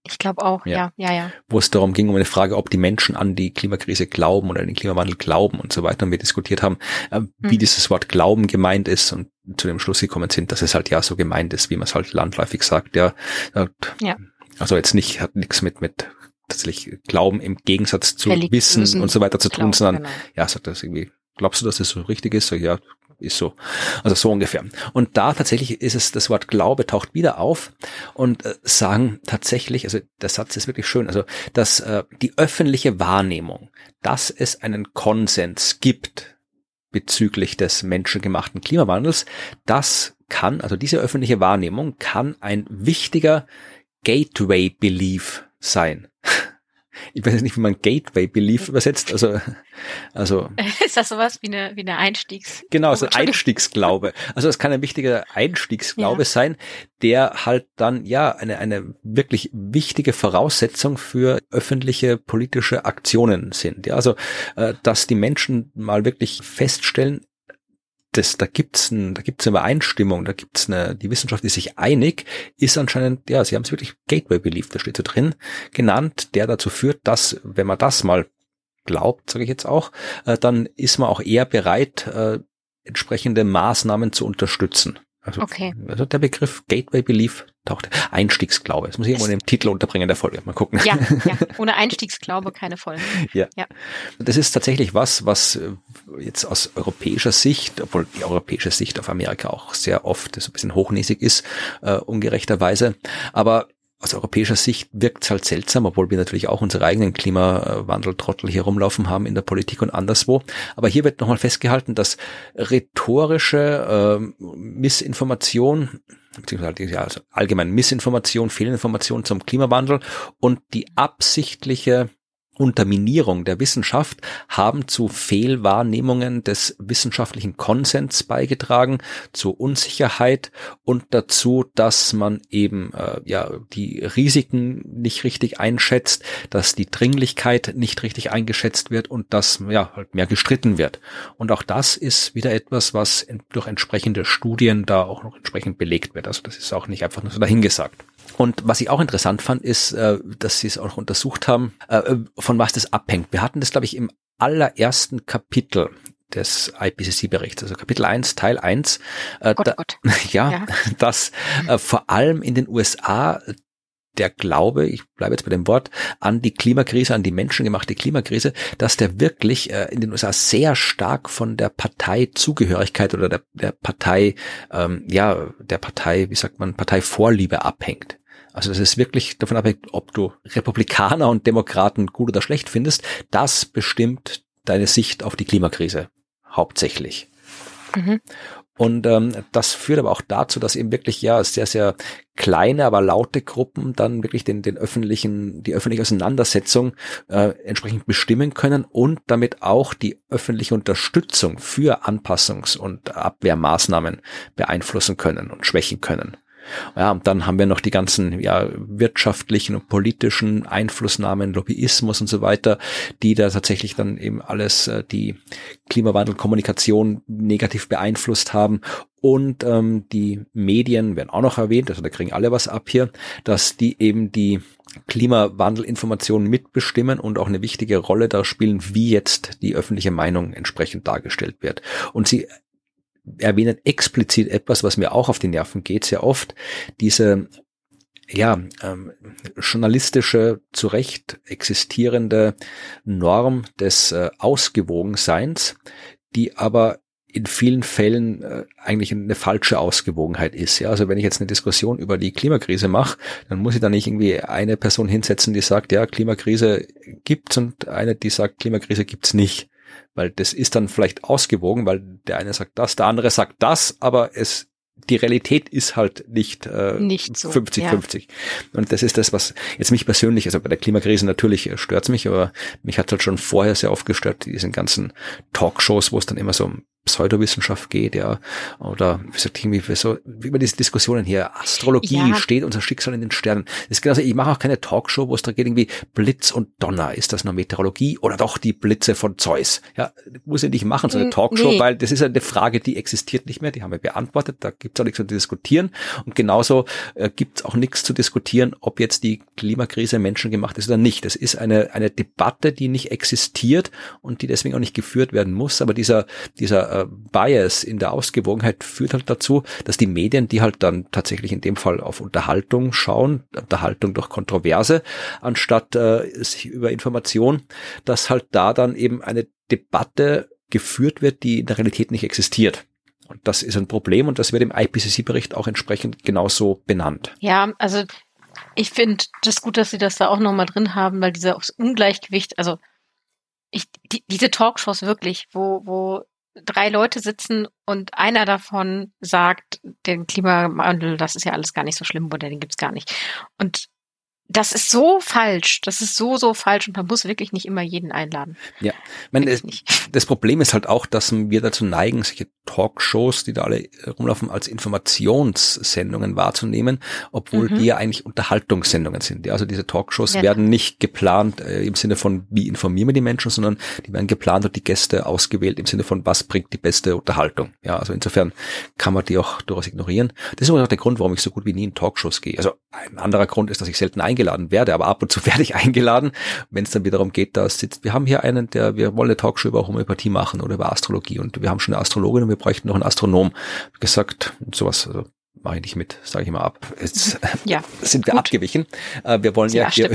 Ich glaube auch, ja. ja, ja, ja. Wo es darum ging, um eine Frage, ob die Menschen an die Klimakrise glauben oder an den Klimawandel glauben und so weiter. Und wir diskutiert haben, äh, wie hm. dieses Wort Glauben gemeint ist und zu dem Schluss gekommen sind, dass es halt ja so gemeint ist, wie man es halt landläufig sagt, ja. ja. Also jetzt nicht, hat nichts mit, mit tatsächlich Glauben im Gegensatz zu Wissen und so weiter zu tun, Glauben, sondern genau. ja, sagt das irgendwie, glaubst du, dass es so richtig ist? So, ja, ist so. Also so ungefähr. Und da tatsächlich ist es, das Wort Glaube taucht wieder auf und äh, sagen tatsächlich, also der Satz ist wirklich schön, also dass äh, die öffentliche Wahrnehmung, dass es einen Konsens gibt bezüglich des menschengemachten Klimawandels, das kann, also diese öffentliche Wahrnehmung kann ein wichtiger Gateway Belief sein ich weiß nicht, wie man Gateway Belief übersetzt. Also, also. Ist das sowas wie eine, wie eine Einstiegs? Genau, so ein Einstiegsglaube. Also es kann ein wichtiger Einstiegsglaube ja. sein, der halt dann, ja, eine, eine wirklich wichtige Voraussetzung für öffentliche politische Aktionen sind. Ja, also, äh, dass die Menschen mal wirklich feststellen, das, da gibt's ein, da gibt's eine Übereinstimmung, da gibt's eine, die Wissenschaft ist sich einig, ist anscheinend, ja, sie haben es wirklich Gateway Belief, da steht so drin, genannt, der dazu führt, dass, wenn man das mal glaubt, sage ich jetzt auch, äh, dann ist man auch eher bereit, äh, entsprechende Maßnahmen zu unterstützen. Also, okay. also der Begriff Gateway Belief taucht. Einstiegsglaube. Das muss ich irgendwo in dem Titel unterbringen der Folge. Mal gucken. Ja, ja. ohne Einstiegsglaube keine Folge. Ja. ja. Das ist tatsächlich was, was äh, jetzt aus europäischer Sicht, obwohl die europäische Sicht auf Amerika auch sehr oft so ein bisschen hochnäsig ist, äh, ungerechterweise. Aber aus europäischer Sicht wirkt es halt seltsam, obwohl wir natürlich auch unsere eigenen Klimawandeltrottel hier rumlaufen haben in der Politik und anderswo. Aber hier wird nochmal festgehalten, dass rhetorische äh, Missinformation beziehungsweise ja, also allgemein Missinformation, Fehlinformation zum Klimawandel und die absichtliche Unterminierung der Wissenschaft haben zu Fehlwahrnehmungen des wissenschaftlichen Konsens beigetragen, zu Unsicherheit und dazu, dass man eben äh, ja die Risiken nicht richtig einschätzt, dass die Dringlichkeit nicht richtig eingeschätzt wird und dass ja halt mehr gestritten wird. Und auch das ist wieder etwas, was durch entsprechende Studien da auch noch entsprechend belegt wird. Also das ist auch nicht einfach nur so dahingesagt. Und was ich auch interessant fand, ist, äh, dass sie es auch untersucht haben, äh, von was das abhängt. Wir hatten das, glaube ich, im allerersten Kapitel des IPCC-Berichts, also Kapitel 1, Teil 1, äh, Gott, da, Gott. Ja, ja, dass äh, vor allem in den USA der Glaube, ich bleibe jetzt bei dem Wort, an die Klimakrise, an die menschengemachte Klimakrise, dass der wirklich äh, in den USA sehr stark von der Parteizugehörigkeit oder der, der Partei, ähm, ja, der Partei, wie sagt man, Parteivorliebe abhängt. Also das ist wirklich davon abhängig, ob du Republikaner und Demokraten gut oder schlecht findest. Das bestimmt deine Sicht auf die Klimakrise hauptsächlich. Mhm. Und ähm, das führt aber auch dazu, dass eben wirklich ja sehr, sehr kleine, aber laute Gruppen dann wirklich den, den öffentlichen, die öffentliche Auseinandersetzung äh, entsprechend bestimmen können und damit auch die öffentliche Unterstützung für Anpassungs- und Abwehrmaßnahmen beeinflussen können und schwächen können. Ja, und dann haben wir noch die ganzen ja, wirtschaftlichen und politischen Einflussnahmen, Lobbyismus und so weiter, die da tatsächlich dann eben alles äh, die Klimawandelkommunikation negativ beeinflusst haben. Und ähm, die Medien werden auch noch erwähnt, also da kriegen alle was ab hier, dass die eben die Klimawandelinformationen mitbestimmen und auch eine wichtige Rolle da spielen, wie jetzt die öffentliche Meinung entsprechend dargestellt wird. Und sie erwähnen explizit etwas, was mir auch auf die Nerven geht, sehr oft, diese ja, ähm, journalistische, zu Recht existierende Norm des äh, Ausgewogenseins, die aber in vielen Fällen äh, eigentlich eine falsche Ausgewogenheit ist. Ja, also wenn ich jetzt eine Diskussion über die Klimakrise mache, dann muss ich da nicht irgendwie eine Person hinsetzen, die sagt, ja, Klimakrise gibt's und eine, die sagt, Klimakrise gibt's nicht weil das ist dann vielleicht ausgewogen, weil der eine sagt das, der andere sagt das, aber es die Realität ist halt nicht, äh, nicht so, 50 ja. 50 und das ist das was jetzt mich persönlich also bei der Klimakrise natürlich stört's mich aber mich hat halt schon vorher sehr oft gestört diesen ganzen Talkshows wo es dann immer so Pseudowissenschaft geht, ja, oder wie gesagt, irgendwie so, wie über diese Diskussionen hier, Astrologie, ja. steht unser Schicksal in den Sternen. Das ist genauso, ich mache auch keine Talkshow, wo es da geht, irgendwie Blitz und Donner, ist das nur Meteorologie oder doch die Blitze von Zeus? Ja, muss ich nicht machen, so eine Talkshow, nee. weil das ist eine Frage, die existiert nicht mehr, die haben wir beantwortet, da gibt's auch nichts zu diskutieren und genauso äh, gibt's auch nichts zu diskutieren, ob jetzt die Klimakrise menschengemacht ist oder nicht. Das ist eine, eine Debatte, die nicht existiert und die deswegen auch nicht geführt werden muss, aber dieser, dieser äh, Bias in der Ausgewogenheit führt halt dazu, dass die Medien, die halt dann tatsächlich in dem Fall auf Unterhaltung schauen, Unterhaltung durch Kontroverse, anstatt äh, sich über Information, dass halt da dann eben eine Debatte geführt wird, die in der Realität nicht existiert. Und das ist ein Problem und das wird im IPCC-Bericht auch entsprechend genauso benannt. Ja, also ich finde das gut, dass Sie das da auch nochmal drin haben, weil dieser Ungleichgewicht, also ich, die, diese Talkshows wirklich, wo, wo drei Leute sitzen und einer davon sagt, den Klimawandel, das ist ja alles gar nicht so schlimm oder den gibt's gar nicht. Und das ist so falsch. Das ist so, so falsch und man muss wirklich nicht immer jeden einladen. Ja, ich meine, das, das Problem ist halt auch, dass wir dazu neigen, solche Talkshows, die da alle rumlaufen, als Informationssendungen wahrzunehmen, obwohl mhm. die ja eigentlich Unterhaltungssendungen sind. Also diese Talkshows ja. werden nicht geplant äh, im Sinne von, wie informieren wir die Menschen, sondern die werden geplant und die Gäste ausgewählt im Sinne von, was bringt die beste Unterhaltung. Ja, also insofern kann man die auch durchaus ignorieren. Das ist auch der Grund, warum ich so gut wie nie in Talkshows gehe. Also ein anderer Grund ist, dass ich selten eingeladen eingeladen werde, aber ab und zu werde ich eingeladen, wenn es dann wiederum geht, da sitzt, wir haben hier einen, der, wir wollen eine Talkshow über Homöopathie machen oder über Astrologie und wir haben schon eine Astrologin und wir bräuchten noch einen Astronom. Gesagt, sowas, also mache ich nicht mit, sage ich mal ab. Jetzt ja, sind wir gut. abgewichen. Äh, wir wollen ja, ja hier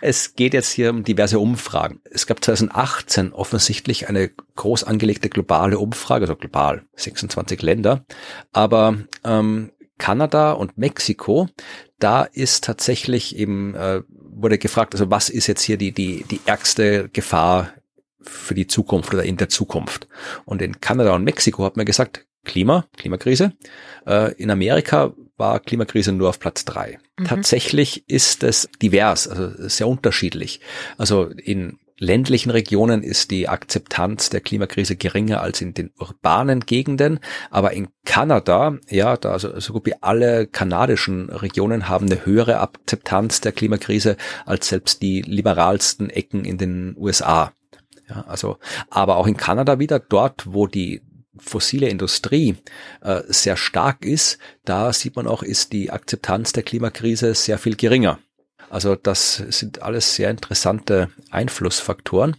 Es geht jetzt hier um diverse Umfragen. Es gab 2018 offensichtlich eine groß angelegte globale Umfrage, also global 26 Länder. Aber ähm, Kanada und Mexiko, da ist tatsächlich eben, äh, wurde gefragt, also was ist jetzt hier die, die, die ärgste Gefahr für die Zukunft oder in der Zukunft? Und in Kanada und Mexiko hat man gesagt, Klima, Klimakrise. Äh, in Amerika war Klimakrise nur auf Platz drei. Mhm. Tatsächlich ist es divers, also sehr unterschiedlich. Also in ländlichen Regionen ist die Akzeptanz der Klimakrise geringer als in den urbanen Gegenden. Aber in Kanada, ja, da also so gut wie alle kanadischen Regionen haben eine höhere Akzeptanz der Klimakrise als selbst die liberalsten Ecken in den USA. Ja, also, aber auch in Kanada wieder, dort, wo die fossile Industrie äh, sehr stark ist, da sieht man auch, ist die Akzeptanz der Klimakrise sehr viel geringer. Also das sind alles sehr interessante Einflussfaktoren,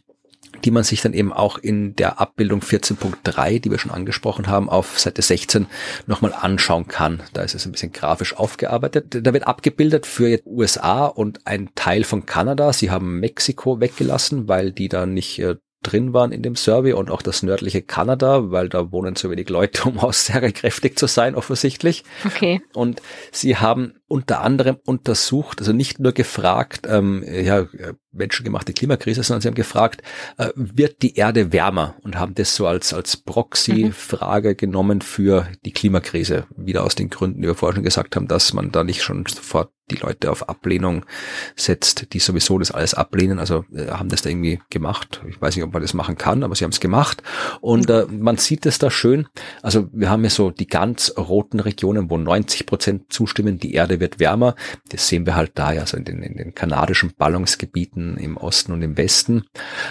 die man sich dann eben auch in der Abbildung 14.3, die wir schon angesprochen haben, auf Seite 16 nochmal anschauen kann. Da ist es ein bisschen grafisch aufgearbeitet. Da wird abgebildet für USA und ein Teil von Kanada. Sie haben Mexiko weggelassen, weil die da nicht äh, drin waren in dem Survey und auch das nördliche Kanada, weil da wohnen zu wenig Leute, um aussagekräftig zu sein, offensichtlich. Okay. Und sie haben unter anderem untersucht, also nicht nur gefragt, ähm, ja, menschengemachte Klimakrise, sondern sie haben gefragt, äh, wird die Erde wärmer und haben das so als, als Proxy-Frage mhm. genommen für die Klimakrise. Wieder aus den Gründen, die wir vorher schon gesagt haben, dass man da nicht schon sofort die Leute auf Ablehnung setzt, die sowieso das alles ablehnen. Also äh, haben das da irgendwie gemacht. Ich weiß nicht, ob man das machen kann, aber sie haben es gemacht. Und äh, man sieht es da schön. Also wir haben ja so die ganz roten Regionen, wo 90 Prozent zustimmen, die Erde wird wärmer. Das sehen wir halt da, ja, so in den, in den kanadischen Ballungsgebieten im Osten und im Westen.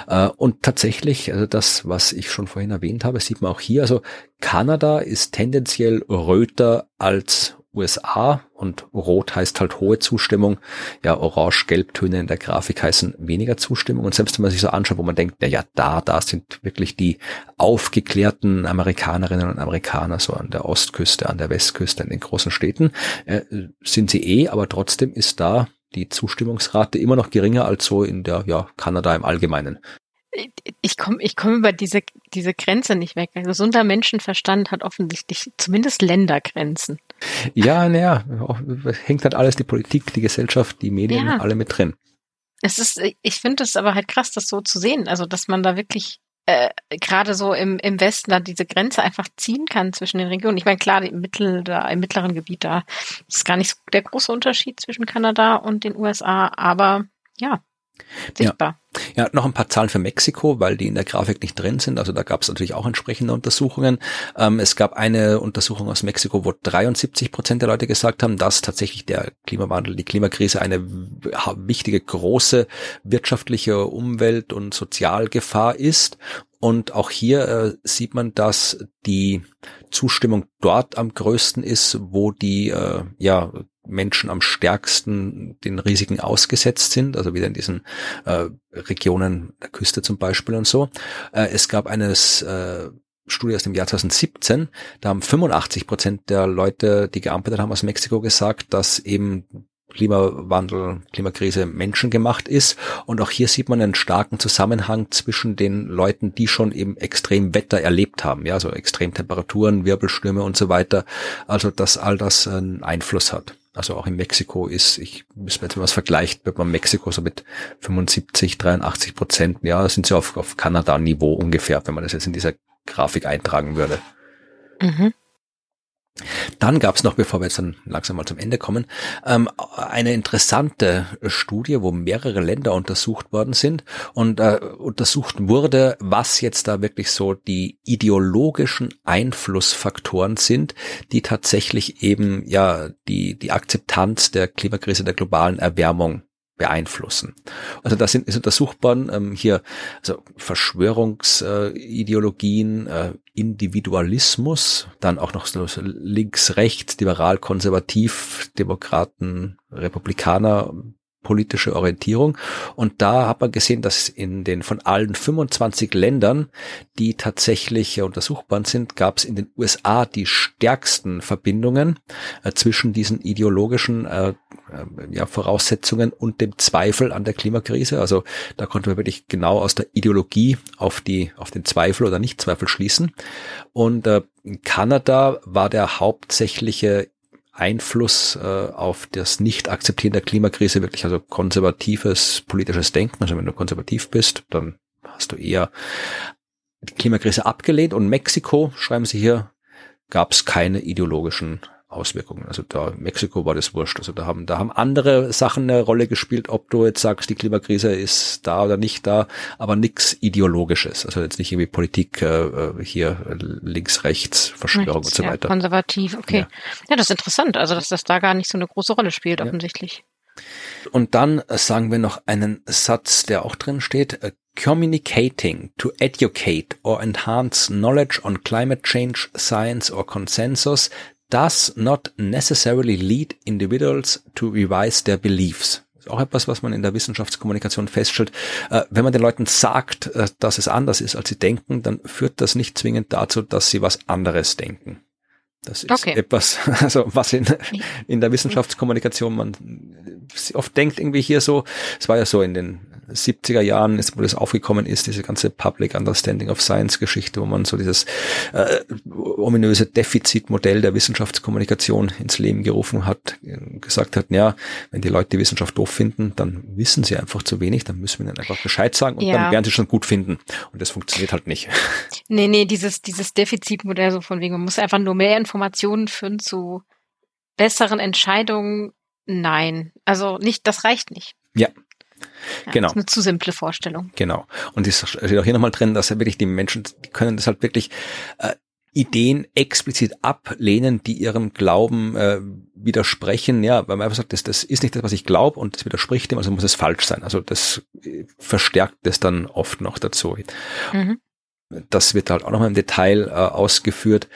Äh, und tatsächlich, also das, was ich schon vorhin erwähnt habe, sieht man auch hier. Also Kanada ist tendenziell röter als USA und rot heißt halt hohe Zustimmung. Ja, orange-gelb-Töne in der Grafik heißen weniger Zustimmung. Und selbst wenn man sich so anschaut, wo man denkt, na ja, da, da sind wirklich die aufgeklärten Amerikanerinnen und Amerikaner, so an der Ostküste, an der Westküste, in den großen Städten, äh, sind sie eh, aber trotzdem ist da die Zustimmungsrate immer noch geringer als so in der, ja, Kanada im Allgemeinen ich komme ich komm über diese, diese Grenze nicht weg. Ein gesunder Menschenverstand hat offensichtlich zumindest Ländergrenzen. Ja, naja, hängt halt alles die Politik, die Gesellschaft, die Medien, ja. alle mit drin. Es ist, ich finde es aber halt krass, das so zu sehen. Also, dass man da wirklich äh, gerade so im, im Westen da diese Grenze einfach ziehen kann zwischen den Regionen. Ich meine, klar, im, Mittel, da, im mittleren Gebiet da ist gar nicht so der große Unterschied zwischen Kanada und den USA, aber ja, sichtbar. Ja. ja, noch ein paar Zahlen für Mexiko, weil die in der Grafik nicht drin sind. Also da gab es natürlich auch entsprechende Untersuchungen. Ähm, es gab eine Untersuchung aus Mexiko, wo 73 Prozent der Leute gesagt haben, dass tatsächlich der Klimawandel, die Klimakrise eine wichtige, große wirtschaftliche Umwelt- und Sozialgefahr ist. Und auch hier äh, sieht man, dass die Zustimmung dort am größten ist, wo die äh, ja Menschen am stärksten den Risiken ausgesetzt sind, also wieder in diesen äh, Regionen der Küste zum Beispiel und so. Äh, es gab eines äh, Studie aus dem Jahr 2017, da haben 85 Prozent der Leute, die gearbeitet haben aus Mexiko, gesagt, dass eben Klimawandel, Klimakrise menschengemacht ist. Und auch hier sieht man einen starken Zusammenhang zwischen den Leuten, die schon eben extrem Wetter erlebt haben, ja, so Extremtemperaturen, Wirbelstürme und so weiter. Also, dass all das einen Einfluss hat. Also auch in Mexiko ist, ich jetzt mal was vergleicht, wird man Mexiko so mit 75, 83 Prozent, ja, sind sie auf, auf Kanada-Niveau ungefähr, wenn man das jetzt in dieser Grafik eintragen würde. Mhm. Dann gab es noch, bevor wir jetzt dann langsam mal zum Ende kommen, ähm, eine interessante Studie, wo mehrere Länder untersucht worden sind und äh, untersucht wurde, was jetzt da wirklich so die ideologischen Einflussfaktoren sind, die tatsächlich eben ja die die Akzeptanz der Klimakrise der globalen Erwärmung beeinflussen. Also das sind, ist untersucht worden ähm, hier also Verschwörungsideologien, äh, Individualismus, dann auch noch so links, rechts, liberal, konservativ, Demokraten, Republikaner, politische Orientierung. Und da hat man gesehen, dass in den von allen 25 Ländern, die tatsächlich untersuchbar sind, gab es in den USA die stärksten Verbindungen äh, zwischen diesen ideologischen äh, äh, ja, Voraussetzungen und dem Zweifel an der Klimakrise. Also da konnte man wirklich genau aus der Ideologie auf die auf den Zweifel oder Nicht-Zweifel schließen. Und äh, in Kanada war der hauptsächliche Einfluss äh, auf das Nicht-Akzeptieren der Klimakrise wirklich also konservatives politisches Denken. Also wenn du konservativ bist, dann hast du eher die Klimakrise abgelehnt. Und Mexiko, schreiben sie hier, gab es keine ideologischen Auswirkungen. Also da Mexiko war das wurscht. Also da haben da haben andere Sachen eine Rolle gespielt, ob du jetzt sagst, die Klimakrise ist da oder nicht da, aber nichts ideologisches. Also jetzt nicht irgendwie Politik äh, äh hier links rechts Verschwörung Rechts, und so weiter. Ja, konservativ, okay. Ja. ja. das ist interessant. Also dass das da gar nicht so eine große Rolle spielt ja. offensichtlich. Und dann sagen wir noch einen Satz, der auch drin steht. Äh, communicating to educate or enhance knowledge on climate change, science or consensus does not necessarily lead individuals to revise their beliefs. ist auch etwas, was man in der Wissenschaftskommunikation feststellt. Äh, wenn man den Leuten sagt, äh, dass es anders ist, als sie denken, dann führt das nicht zwingend dazu, dass sie was anderes denken. Das ist okay. etwas, also was in, in der Wissenschaftskommunikation man oft denkt, irgendwie hier so, es war ja so in den 70er Jahren ist, wo das aufgekommen ist, diese ganze Public Understanding of Science Geschichte, wo man so dieses äh, ominöse Defizitmodell der Wissenschaftskommunikation ins Leben gerufen hat, gesagt hat, ja, wenn die Leute die Wissenschaft doof finden, dann wissen sie einfach zu wenig, dann müssen wir ihnen einfach Bescheid sagen und ja. dann werden sie schon gut finden. Und das funktioniert halt nicht. Nee, nee, dieses, dieses Defizitmodell so von wegen, man muss einfach nur mehr Informationen führen zu besseren Entscheidungen. Nein, also nicht, das reicht nicht. Ja, ja, genau. Das ist eine zu simple Vorstellung. Genau. Und es steht auch hier nochmal drin, dass ja wirklich die Menschen, die können das halt wirklich äh, Ideen explizit ablehnen, die ihrem Glauben äh, widersprechen. Ja, weil man einfach sagt, das, das ist nicht das, was ich glaube und das widerspricht dem, also muss es falsch sein. Also das äh, verstärkt es dann oft noch dazu. Mhm. Das wird halt auch nochmal im Detail äh, ausgeführt.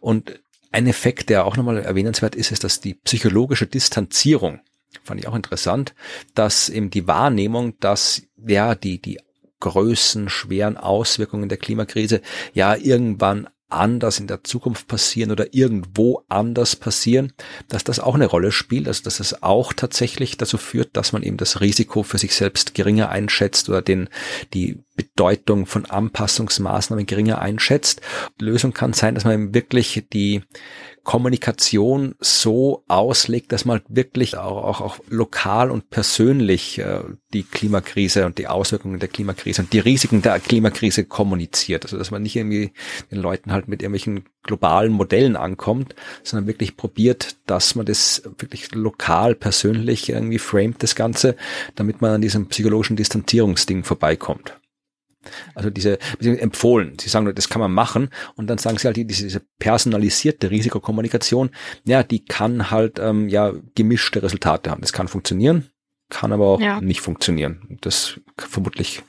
Und ein Effekt, der auch nochmal erwähnenswert ist, ist, dass die psychologische Distanzierung fand ich auch interessant, dass eben die Wahrnehmung, dass ja die, die Größen, schweren Auswirkungen der Klimakrise ja irgendwann anders in der Zukunft passieren oder irgendwo anders passieren, dass das auch eine Rolle spielt, also dass es auch tatsächlich dazu führt, dass man eben das Risiko für sich selbst geringer einschätzt oder den, die Bedeutung von Anpassungsmaßnahmen geringer einschätzt. Die Lösung kann sein, dass man eben wirklich die Kommunikation so auslegt, dass man wirklich auch, auch, auch lokal und persönlich äh, die Klimakrise und die Auswirkungen der Klimakrise und die Risiken der Klimakrise kommuniziert. Also dass man nicht irgendwie den Leuten halt mit irgendwelchen globalen Modellen ankommt, sondern wirklich probiert, dass man das wirklich lokal, persönlich irgendwie framet, das Ganze, damit man an diesem psychologischen Distanzierungsding vorbeikommt. Also diese, empfohlen. Sie sagen, das kann man machen. Und dann sagen sie halt, diese, diese personalisierte Risikokommunikation, ja, die kann halt, ähm, ja, gemischte Resultate haben. Das kann funktionieren, kann aber auch ja. nicht funktionieren. Das vermutlich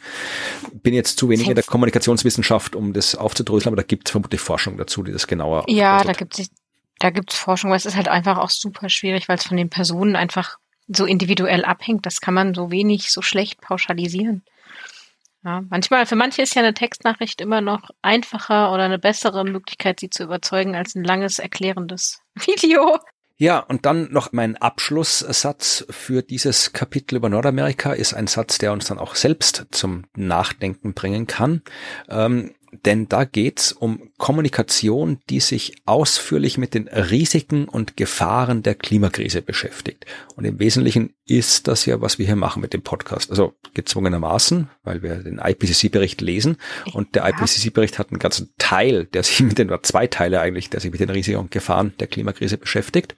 bin jetzt zu wenig in der Kommunikationswissenschaft, um das aufzudröseln, aber da gibt es vermutlich Forschung dazu, die das genauer. Ja, aufdröselt. da gibt es da gibt's Forschung, aber es ist halt einfach auch super schwierig, weil es von den Personen einfach so individuell abhängt. Das kann man so wenig, so schlecht pauschalisieren. Ja, manchmal, für manche ist ja eine Textnachricht immer noch einfacher oder eine bessere Möglichkeit, sie zu überzeugen, als ein langes, erklärendes Video. Ja, und dann noch mein Abschlusssatz für dieses Kapitel über Nordamerika ist ein Satz, der uns dann auch selbst zum Nachdenken bringen kann. Ähm, denn da geht's um Kommunikation, die sich ausführlich mit den Risiken und Gefahren der Klimakrise beschäftigt. Und im Wesentlichen ist das ja, was wir hier machen mit dem Podcast. Also gezwungenermaßen, weil wir den IPCC-Bericht lesen. Und der IPCC-Bericht hat einen ganzen Teil, der sich mit den, oder zwei Teile eigentlich, der sich mit den Risiken und Gefahren der Klimakrise beschäftigt.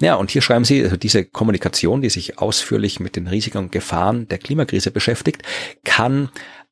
Ja, und hier schreiben Sie, also diese Kommunikation, die sich ausführlich mit den Risiken und Gefahren der Klimakrise beschäftigt, kann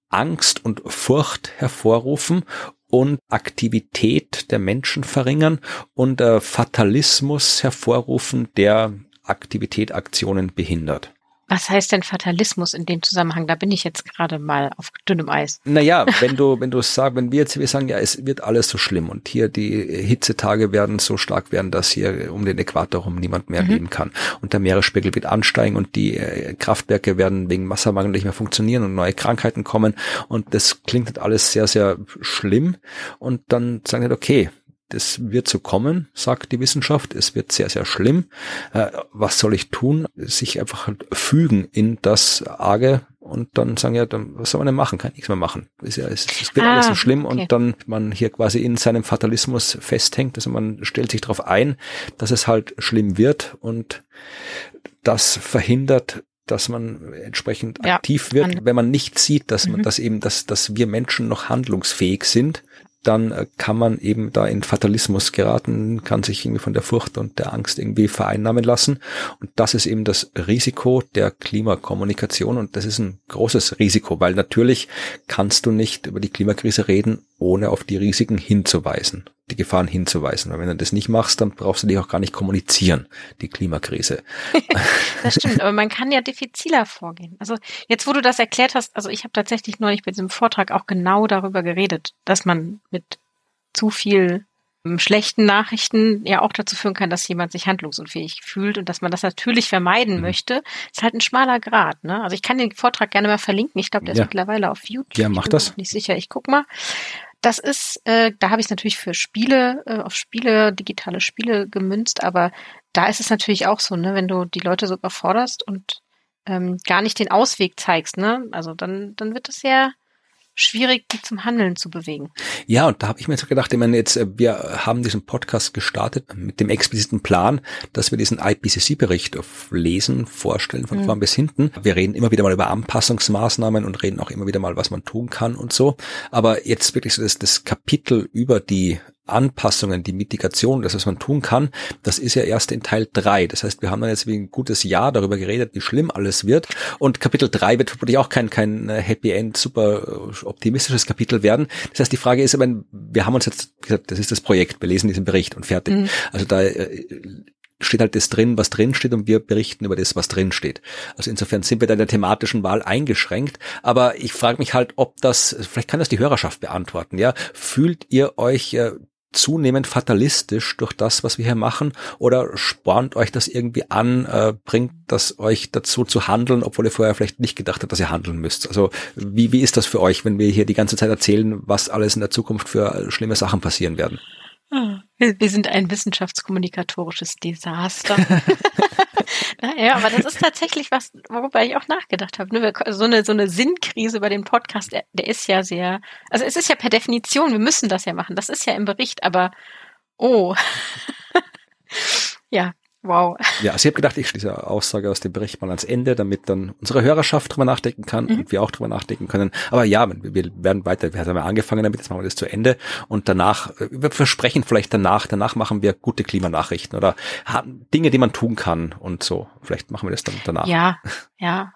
Angst und Furcht hervorrufen und Aktivität der Menschen verringern und äh, Fatalismus hervorrufen, der Aktivität, Aktionen behindert. Was heißt denn Fatalismus in dem Zusammenhang? Da bin ich jetzt gerade mal auf dünnem Eis. Naja, wenn du, wenn du sagst, wenn wir jetzt, wir sagen, ja, es wird alles so schlimm und hier die Hitzetage werden so stark werden, dass hier um den Äquator herum niemand mehr mhm. leben kann und der Meeresspiegel wird ansteigen und die äh, Kraftwerke werden wegen Wassermangel nicht mehr funktionieren und neue Krankheiten kommen und das klingt halt alles sehr, sehr schlimm und dann sagen wir, okay, das wird so kommen, sagt die Wissenschaft. Es wird sehr, sehr schlimm. Äh, was soll ich tun? Sich einfach halt fügen in das Arge und dann sagen, ja, dann, was soll man denn machen? Kann nichts mehr machen. Es, ja, es, es wird ah, alles so schlimm okay. und dann man hier quasi in seinem Fatalismus festhängt. Also man stellt sich darauf ein, dass es halt schlimm wird und das verhindert dass man entsprechend ja, aktiv wird, wenn man nicht sieht, dass man, mhm. dass eben, dass, dass wir Menschen noch handlungsfähig sind dann äh, kann man eben da in Fatalismus geraten, kann sich irgendwie von der Furcht und der Angst irgendwie vereinnahmen lassen. Und das ist eben das Risiko der Klimakommunikation. Und das ist ein großes Risiko, weil natürlich kannst du nicht über die Klimakrise reden, ohne auf die Risiken hinzuweisen, die Gefahren hinzuweisen. Weil wenn du das nicht machst, dann brauchst du dich auch gar nicht kommunizieren, die Klimakrise. das stimmt, aber man kann ja diffiziler vorgehen. Also jetzt, wo du das erklärt hast, also ich habe tatsächlich neulich bei diesem Vortrag auch genau darüber geredet, dass man mit zu viel schlechten Nachrichten ja auch dazu führen kann, dass jemand sich handlungsunfähig fühlt und dass man das natürlich vermeiden mhm. möchte, ist halt ein schmaler Grad. Ne? Also ich kann den Vortrag gerne mal verlinken. Ich glaube, der ja. ist mittlerweile auf YouTube. Ja, mach das. Ich bin nicht sicher. Ich guck mal. Das ist, äh, da habe ich es natürlich für Spiele, äh, auf Spiele, digitale Spiele gemünzt, aber da ist es natürlich auch so, ne, wenn du die Leute so überforderst und ähm, gar nicht den Ausweg zeigst, ne, also dann, dann wird es ja schwierig, die zum Handeln zu bewegen. Ja, und da habe ich mir so gedacht, ich meine, jetzt, äh, wir haben diesen Podcast gestartet mit dem expliziten Plan, dass wir diesen IPCC-Bericht lesen, vorstellen, von mhm. vorn bis hinten. Wir reden immer wieder mal über Anpassungsmaßnahmen und reden auch immer wieder mal, was man tun kann und so. Aber jetzt wirklich so das, das Kapitel über die Anpassungen, die Mitigation, das, was man tun kann, das ist ja erst in Teil drei. Das heißt, wir haben dann jetzt wie ein gutes Jahr darüber geredet, wie schlimm alles wird. Und Kapitel drei wird vermutlich auch kein, kein äh, Happy End, super äh, optimistisches Kapitel werden. Das heißt, die Frage ist, ich wir haben uns jetzt gesagt, das ist das Projekt, wir lesen diesen Bericht und fertig. Mhm. Also da äh, steht halt das drin, was drin steht und wir berichten über das, was drin steht. Also insofern sind wir da in der thematischen Wahl eingeschränkt. Aber ich frage mich halt, ob das, vielleicht kann das die Hörerschaft beantworten, ja. Fühlt ihr euch äh, zunehmend fatalistisch durch das, was wir hier machen? Oder spornt euch das irgendwie an, äh, bringt das euch dazu zu handeln, obwohl ihr vorher vielleicht nicht gedacht habt, dass ihr handeln müsst? Also wie, wie ist das für euch, wenn wir hier die ganze Zeit erzählen, was alles in der Zukunft für schlimme Sachen passieren werden? Ah, wir sind ein wissenschaftskommunikatorisches Desaster. naja, aber das ist tatsächlich was, worüber ich auch nachgedacht habe. Ne? So eine, so eine Sinnkrise über den Podcast, der, der ist ja sehr, also es ist ja per Definition, wir müssen das ja machen. Das ist ja im Bericht, aber oh. ja, Wow. Ja, also ich habe gedacht, ich schließe Aussage aus dem Bericht mal ans Ende, damit dann unsere Hörerschaft drüber nachdenken kann mhm. und wir auch drüber nachdenken können. Aber ja, wir werden weiter, wir haben ja angefangen damit, jetzt machen wir das zu Ende und danach, wir versprechen vielleicht danach, danach machen wir gute Klimanachrichten oder Dinge, die man tun kann und so. Vielleicht machen wir das dann danach. Ja, ja.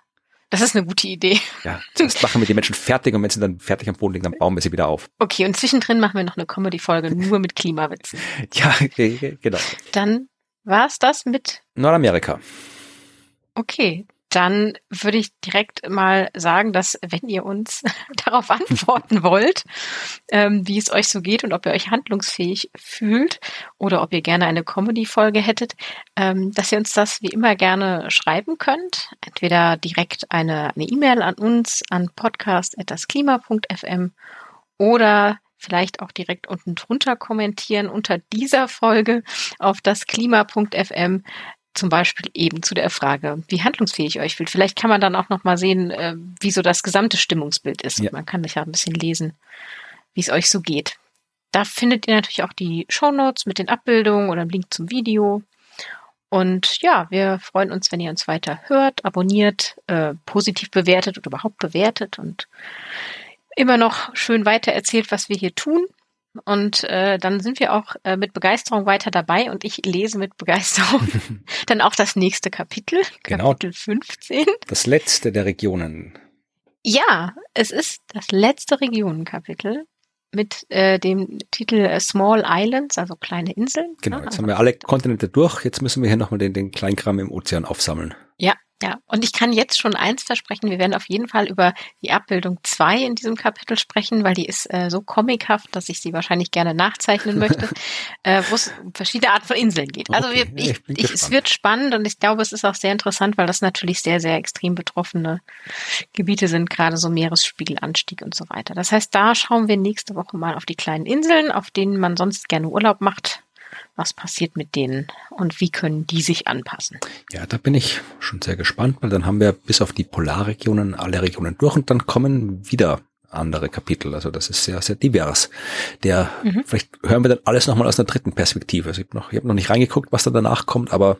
Das ist eine gute Idee. Ja, zuerst machen wir die Menschen fertig und wenn sie dann fertig am Boden liegen, dann bauen wir sie wieder auf. Okay, und zwischendrin machen wir noch eine Comedy-Folge nur mit Klimawitzen. ja, genau. Dann war es das mit Nordamerika? Okay, dann würde ich direkt mal sagen, dass wenn ihr uns darauf antworten wollt, ähm, wie es euch so geht und ob ihr euch handlungsfähig fühlt oder ob ihr gerne eine Comedy-Folge hättet, ähm, dass ihr uns das wie immer gerne schreiben könnt. Entweder direkt eine E-Mail e an uns an podcast.dasklima.fm oder vielleicht auch direkt unten drunter kommentieren unter dieser Folge auf das Klima.fm zum Beispiel eben zu der Frage, wie handlungsfähig ihr euch fühlt. Vielleicht kann man dann auch noch mal sehen, äh, wie so das gesamte Stimmungsbild ist. Ja. Man kann sich ja ein bisschen lesen, wie es euch so geht. Da findet ihr natürlich auch die Show Notes mit den Abbildungen oder einen Link zum Video. Und ja, wir freuen uns, wenn ihr uns weiter hört, abonniert, äh, positiv bewertet oder überhaupt bewertet und immer noch schön weiter erzählt, was wir hier tun. Und äh, dann sind wir auch äh, mit Begeisterung weiter dabei und ich lese mit Begeisterung dann auch das nächste Kapitel, genau, Kapitel 15. Das letzte der Regionen. Ja, es ist das letzte Regionenkapitel mit äh, dem Titel äh, Small Islands, also kleine Inseln. Genau, jetzt haben wir alle Kontinente durch, jetzt müssen wir hier nochmal den, den Kleinkram im Ozean aufsammeln. Ja, ja, und ich kann jetzt schon eins versprechen, wir werden auf jeden Fall über die Abbildung zwei in diesem Kapitel sprechen, weil die ist äh, so comichaft, dass ich sie wahrscheinlich gerne nachzeichnen möchte, äh, wo es um verschiedene Arten von Inseln geht. Also okay, wir, ich, ich, es wird spannend und ich glaube, es ist auch sehr interessant, weil das natürlich sehr, sehr extrem betroffene Gebiete sind, gerade so Meeresspiegelanstieg und so weiter. Das heißt, da schauen wir nächste Woche mal auf die kleinen Inseln, auf denen man sonst gerne Urlaub macht was passiert mit denen und wie können die sich anpassen? Ja, da bin ich schon sehr gespannt, weil dann haben wir bis auf die Polarregionen alle Regionen durch und dann kommen wieder andere Kapitel. Also das ist sehr, sehr divers. Der, mhm. vielleicht hören wir dann alles nochmal aus einer dritten Perspektive. Also ich habe noch, ich hab noch nicht reingeguckt, was da danach kommt, aber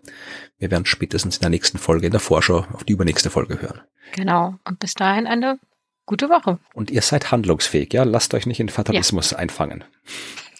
wir werden spätestens in der nächsten Folge, in der Vorschau, auf die übernächste Folge hören. Genau. Und bis dahin eine gute Woche. Und ihr seid handlungsfähig, ja? Lasst euch nicht in Fatalismus ja. einfangen.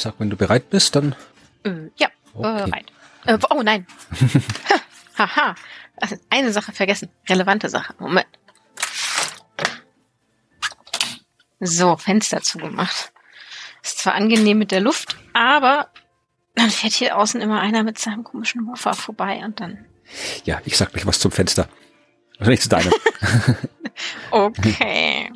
Sag, wenn du bereit bist, dann. Äh, ja, Okay. bereit. Äh, oh nein. Haha. Eine Sache vergessen. Relevante Sache. Moment. So, Fenster zugemacht. Ist zwar angenehm mit der Luft, aber dann fährt hier außen immer einer mit seinem komischen Mofa vorbei und dann. Ja, ich sag gleich was zum Fenster. Also nicht zu deinem. Okay.